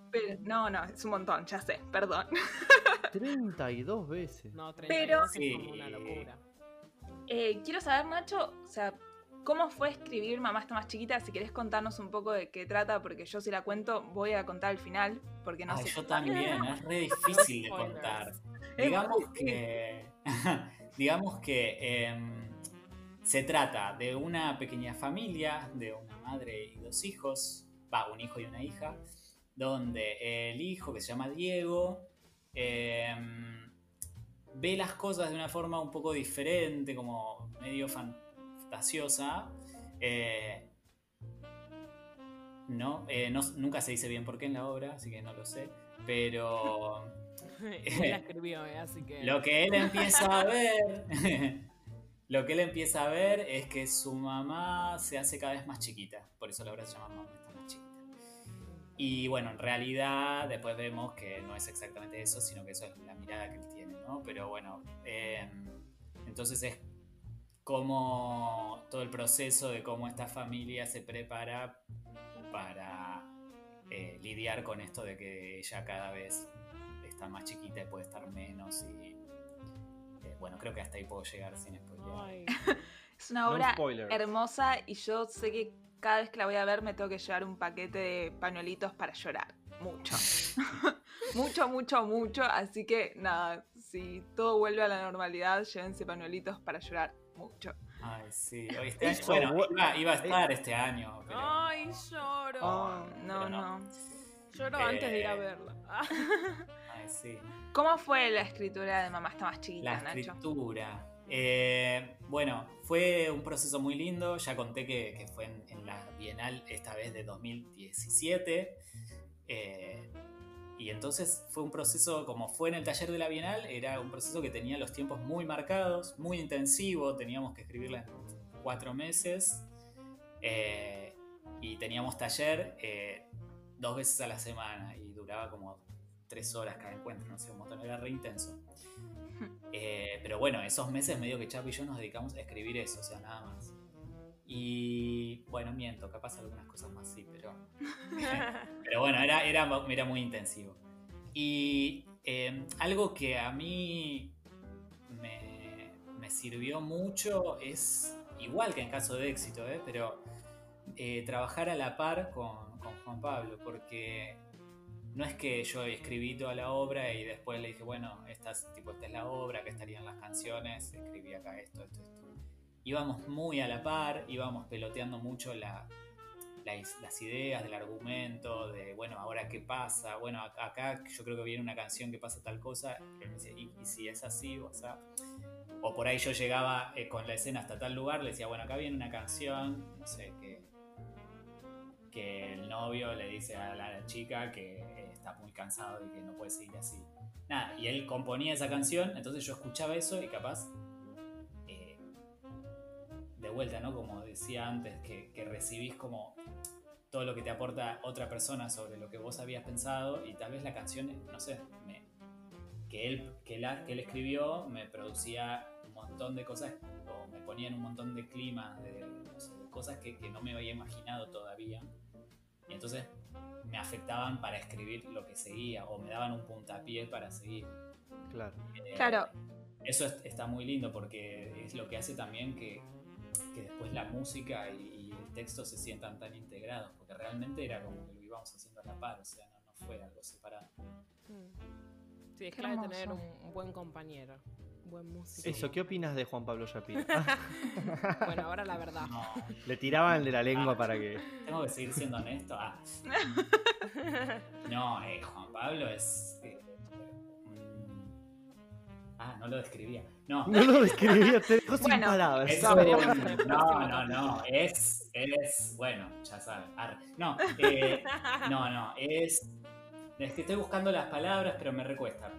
S2: pero no, no, es un montón, ya sé, perdón. (laughs)
S4: 32 veces.
S1: No, 30
S2: Pero-
S1: es como una locura.
S2: Eh, quiero saber, Nacho, o sea, ¿cómo fue escribir Mamá está más chiquita? Si querés contarnos un poco de qué trata, porque yo si la cuento voy a contar al final, porque no
S3: Ay,
S2: sé.
S3: yo también, es re (laughs) difícil de contar. Digamos que, (laughs) digamos que em, se trata de una pequeña familia, de una madre y dos hijos, va, un hijo y una hija, donde el hijo, que se llama Diego, em, ve las cosas de una forma un poco diferente, como medio fantasiosa. eh, no, eh, no- nunca se dice bien por qué en la obra, así que no lo sé. Pero (laughs)
S1: Él la escribió, eh, así que.
S3: lo que él empieza a ver, (laughs) lo que él empieza a ver es que su mamá se hace cada vez más chiquita. Por eso la obra se llama Mamá está más chiquita. Y bueno, en realidad después vemos que no es exactamente eso, sino que eso es la mirada que él tiene, ¿no? Pero bueno, eh, entonces es como todo el proceso de cómo esta familia se prepara para eh, lidiar con esto de que ella cada vez está más chiquita y puede estar menos y eh, bueno, creo que hasta ahí puedo llegar sin spoiler. (laughs)
S2: Es una obra hermosa y yo sé que cada vez que la voy a ver me tengo que llevar un paquete de pañuelitos para llorar. Mucho. (laughs) (laughs) mucho, mucho, mucho. Así que nada, si todo vuelve a la normalidad, llévense pañuelitos para llorar mucho.
S3: Ay, sí. (laughs) Hoy este año-
S4: Eso,
S3: bueno,
S4: bu-
S3: iba, iba a estar este año, pero
S1: Ay, lloro.
S2: Oh, no,
S3: no.
S2: no.
S1: Lloro antes de ir a
S3: Eh,
S1: verla. (laughs)
S3: ay, sí.
S2: ¿Cómo fue la escritura de Mamá está más chiquita,
S3: La
S2: Nacho?
S3: escritura. Eh, bueno, fue un proceso muy lindo. Ya conté que, fue en, la Bienal, esta vez de 2017. Eh, y entonces fue un proceso, como fue en el taller de la Bienal, era un proceso que tenía los tiempos muy marcados, muy intensivo. Teníamos que escribirla en cuatro meses. Eh, y teníamos taller dos veces a la semana y duraba como tres horas cada encuentro, no sé, un montón, era re intenso. (laughs) Eh, pero bueno, esos meses medio que Chapo y yo nos dedicamos a escribir eso, o sea, nada más. Y bueno, miento, capaz algunas cosas más sí, pero. (laughs) pero bueno, era, era, era muy intensivo. Y em, algo que a mí me, me, sirvió mucho es, igual que en caso de éxito, ¿eh? pero eh, trabajar a la par con, con Juan Pablo, porque no es que yo escribí toda la obra y después le dije, bueno, esta, tipo, esta es la obra, que estarían las canciones, escribí acá esto, esto, esto. Íbamos muy a la par, íbamos peloteando mucho las ideas del argumento, de, bueno, ahora qué pasa, bueno, acá yo creo que viene una canción que pasa tal cosa, y, si es así, o sea, o por ahí yo llegaba eh, con la escena hasta tal lugar, le decía, bueno, acá viene una canción, no sé, que, que el novio le dice a la chica que muy cansado y que no puede seguir así. Nada, y él componía esa canción, entonces yo escuchaba eso y capaz, eh, de vuelta, ¿no? Como decía antes, que, recibís como todo lo que te aporta otra persona sobre lo que vos habías pensado y tal vez la canción, no sé, que, él, que, la, que él escribió me producía un montón de cosas o me ponía en un montón de climas, de, cosas que, que, no me había imaginado todavía. Y entonces me afectaban para escribir lo que seguía o me daban un puntapié para seguir.
S4: Claro.
S2: Eh, claro.
S3: Eso está muy lindo porque es lo que hace también que, después la música y, el texto se sientan tan integrados, porque realmente era como que lo íbamos haciendo a la par, o sea, no, fue algo separado.
S1: Mm. Sí, es clave tener un buen compañero buen músico.
S4: Eso, ¿qué opinas de Juan Pablo Yapín? (laughs) (laughs)
S1: bueno, ahora la verdad.
S4: Le tiraban de la lengua ah, para que.
S3: Tengo que seguir siendo honesto. Ah. (laughs) No, eh, Juan Pablo es. Eh, ah, no lo describía. No, (laughs)
S4: no lo describía, te dejo sin palabras. (laughs)
S3: no, no, no. Es. es bueno, ya saben. No, eh, no, no. Es. Es que estoy buscando las palabras, pero me recuesta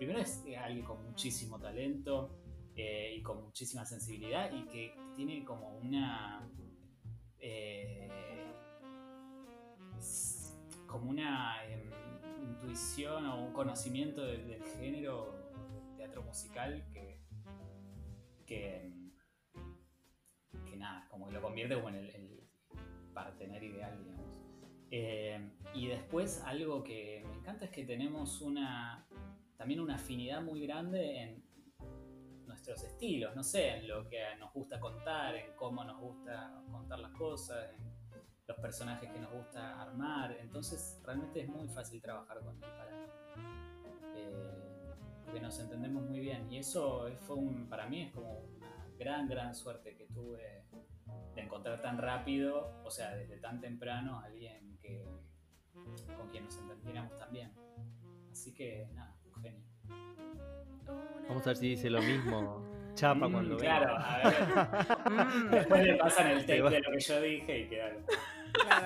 S3: primero es alguien con muchísimo talento eh, y con muchísima sensibilidad y que tiene como una... Eh, como una em, intuición o un conocimiento del género musical que, que, nada, como que lo convierte como en el, el partener ideal, digamos. Eh, y después algo que me encanta es que tenemos una, también una afinidad muy grande en nuestros estilos, no sé, en lo que nos gusta contar, en cómo nos gusta contar las cosas, en los personajes que nos gusta armar. Entonces realmente es muy fácil trabajar con él para, eh, porque nos entendemos muy bien. Y eso fue un, para mí es como una gran, gran suerte que tuve de encontrar tan rápido, o sea, desde tan temprano, a alguien que, con quien nos entendiéramos tan bien. Así que nada,
S4: Vamos a ver si dice lo mismo (laughs) Chapa mm, cuando
S3: Claro, a ver. Mm. Después le pasan el tape de lo que yo dije y queda.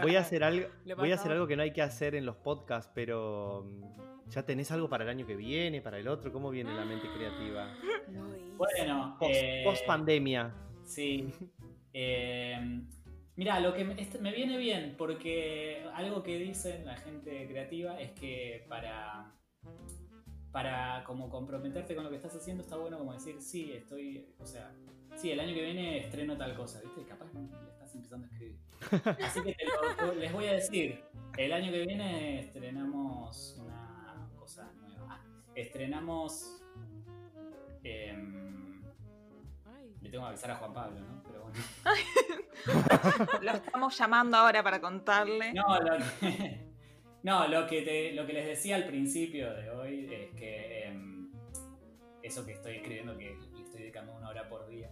S4: voy a hacer algo, voy a hacer algo que no hay que hacer en los podcasts, pero mm, ¿ya tenés algo para el año que viene, para el otro? ¿Cómo viene la mente creativa?
S3: Bueno,
S4: post,
S3: eh,
S4: pandemia.
S3: Sí. Eh, mira, lo que este, me viene bien, porque algo que dicen la gente creativa es que para para como comprometerte con lo que estás haciendo, está bueno como decir, sí, estoy, o sea, sí, el año que viene estreno tal cosa, ¿viste? Y capaz le estás empezando a escribir. (laughs) Así que les voy a decir, el año que viene estrenamos una Ah, estrenamos... Em, le tengo que avisar a Juan Pablo, ¿no? Pero
S2: bueno. (laughs) lo estamos llamando ahora para contarle.
S3: No, lo que... (laughs) No, lo que, lo que les decía al principio de hoy es que em, eso que estoy escribiendo, que le estoy dedicando una hora por día,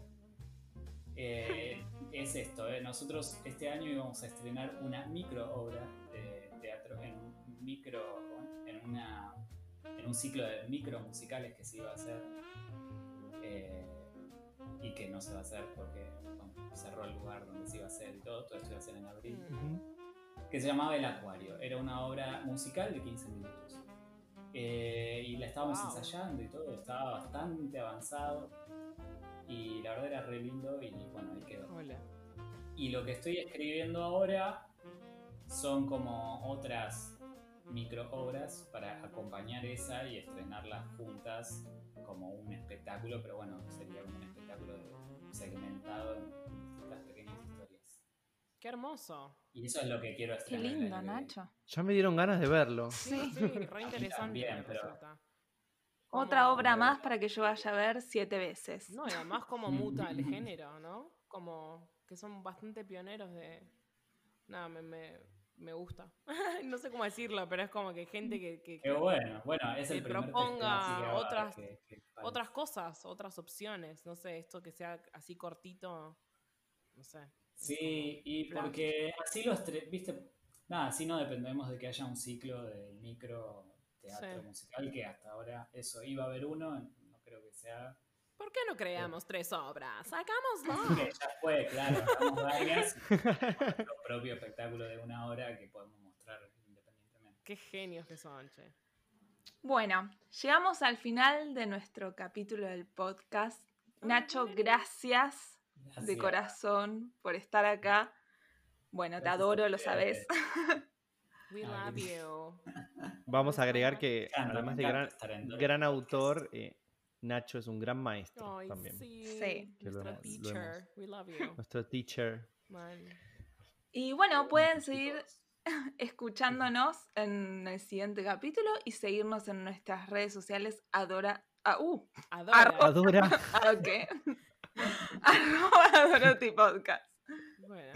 S3: eh, es esto. Eh. Nosotros este año íbamos a estrenar una micro obra de teatro, en un micro, en, una, en un ciclo de micro musicales que se iba a hacer. Eh, y que no se va a hacer porque bueno, cerró el lugar donde se iba a hacer y todo, todo esto iba a ser en abril,
S1: Mm.
S4: Ujú.
S3: que se llamaba El Acuario. Era una obra musical de 15 minutos. Eh, y la estábamos
S1: Wow.
S3: ensayando y todo, estaba bastante avanzado. Y la verdad era re lindo y bueno, ahí quedó.
S1: Hola.
S3: Y lo que estoy escribiendo ahora son como otras micro obras para acompañar esa y estrenarlas juntas como un espectáculo, pero bueno, sería como un espectáculo segmentado en distintas pequeñas historias.
S1: Qué hermoso.
S3: Y eso es lo que quiero
S2: Qué
S3: estrenar. el
S2: lindo. Nacho.
S4: Ya me dieron ganas de verlo.
S1: Sí, sí, (laughs) re interesante
S3: también, pero-.
S2: Otra obra más para que yo vaya a ver siete veces.
S1: No, y además como muta el (laughs) género, ¿no? Como que son bastante pioneros de... Nada, me, me, me gusta. (laughs) no sé cómo decirlo, pero es como que gente que... que-
S3: Qué bueno, bueno, es el
S1: Que proponga otras-
S3: que-
S1: otras cosas, otras opciones. No sé, esto que sea así cortito, no sé.
S3: Sí, y porque así los tres, viste, nada, así no dependemos de que haya un ciclo de micro teatro
S1: Sí.
S3: musical, que hasta ahora eso iba a haber uno, no creo que sea.
S1: ¿Por qué no creamos tres obras?
S3: Que (laughs)
S1: Hagámoslo.
S3: ya fue, claro, hagamos varias, (laughs) nuestro propio espectáculo de una hora que podemos mostrar independientemente.
S1: Qué genios que son, che.
S2: Bueno, llegamos al final de nuestro capítulo del podcast. Nacho, gracias de corazón por estar acá. Bueno, te
S3: Gracias
S2: adoro, lo sabes.
S1: We love you.
S4: Vamos a agregar que, además de gran, autor, eh, Nacho es un gran maestro
S1: Ay,
S4: también.
S1: sí.
S2: Sí.
S1: Teacher. We love you.
S4: Nuestro teacher.
S1: Man.
S2: Y bueno, pueden seguir (laughs) escuchándonos en el siguiente capítulo y seguirnos en nuestras redes sociales. Adora. Ah, uh,
S1: Adora.
S2: Arroba-
S4: Adora. (laughs)
S2: ah, ok. (laughs) Arroba Adoroti Podcast.
S1: Bueno,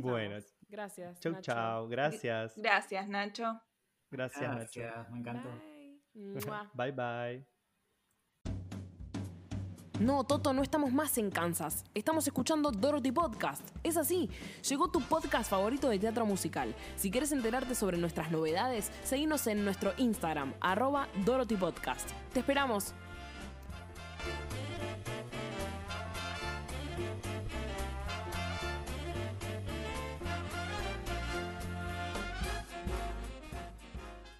S4: Bueno.
S1: Gracias.
S4: Chau,
S1: Nacho.
S4: chau. Gracias.
S2: Gracias, Nacho.
S4: Gracias, Nacho.
S3: Gracias, me encantó.
S1: Bye.
S4: Bye, bye.
S1: No, Toto, no estamos más en Kansas. Estamos escuchando Dorothy Podcast. Es así, llegó tu podcast favorito de teatro musical. Si quieres enterarte sobre nuestras novedades, seguinos en nuestro Instagram, arroba Dorothy Podcast. Te esperamos.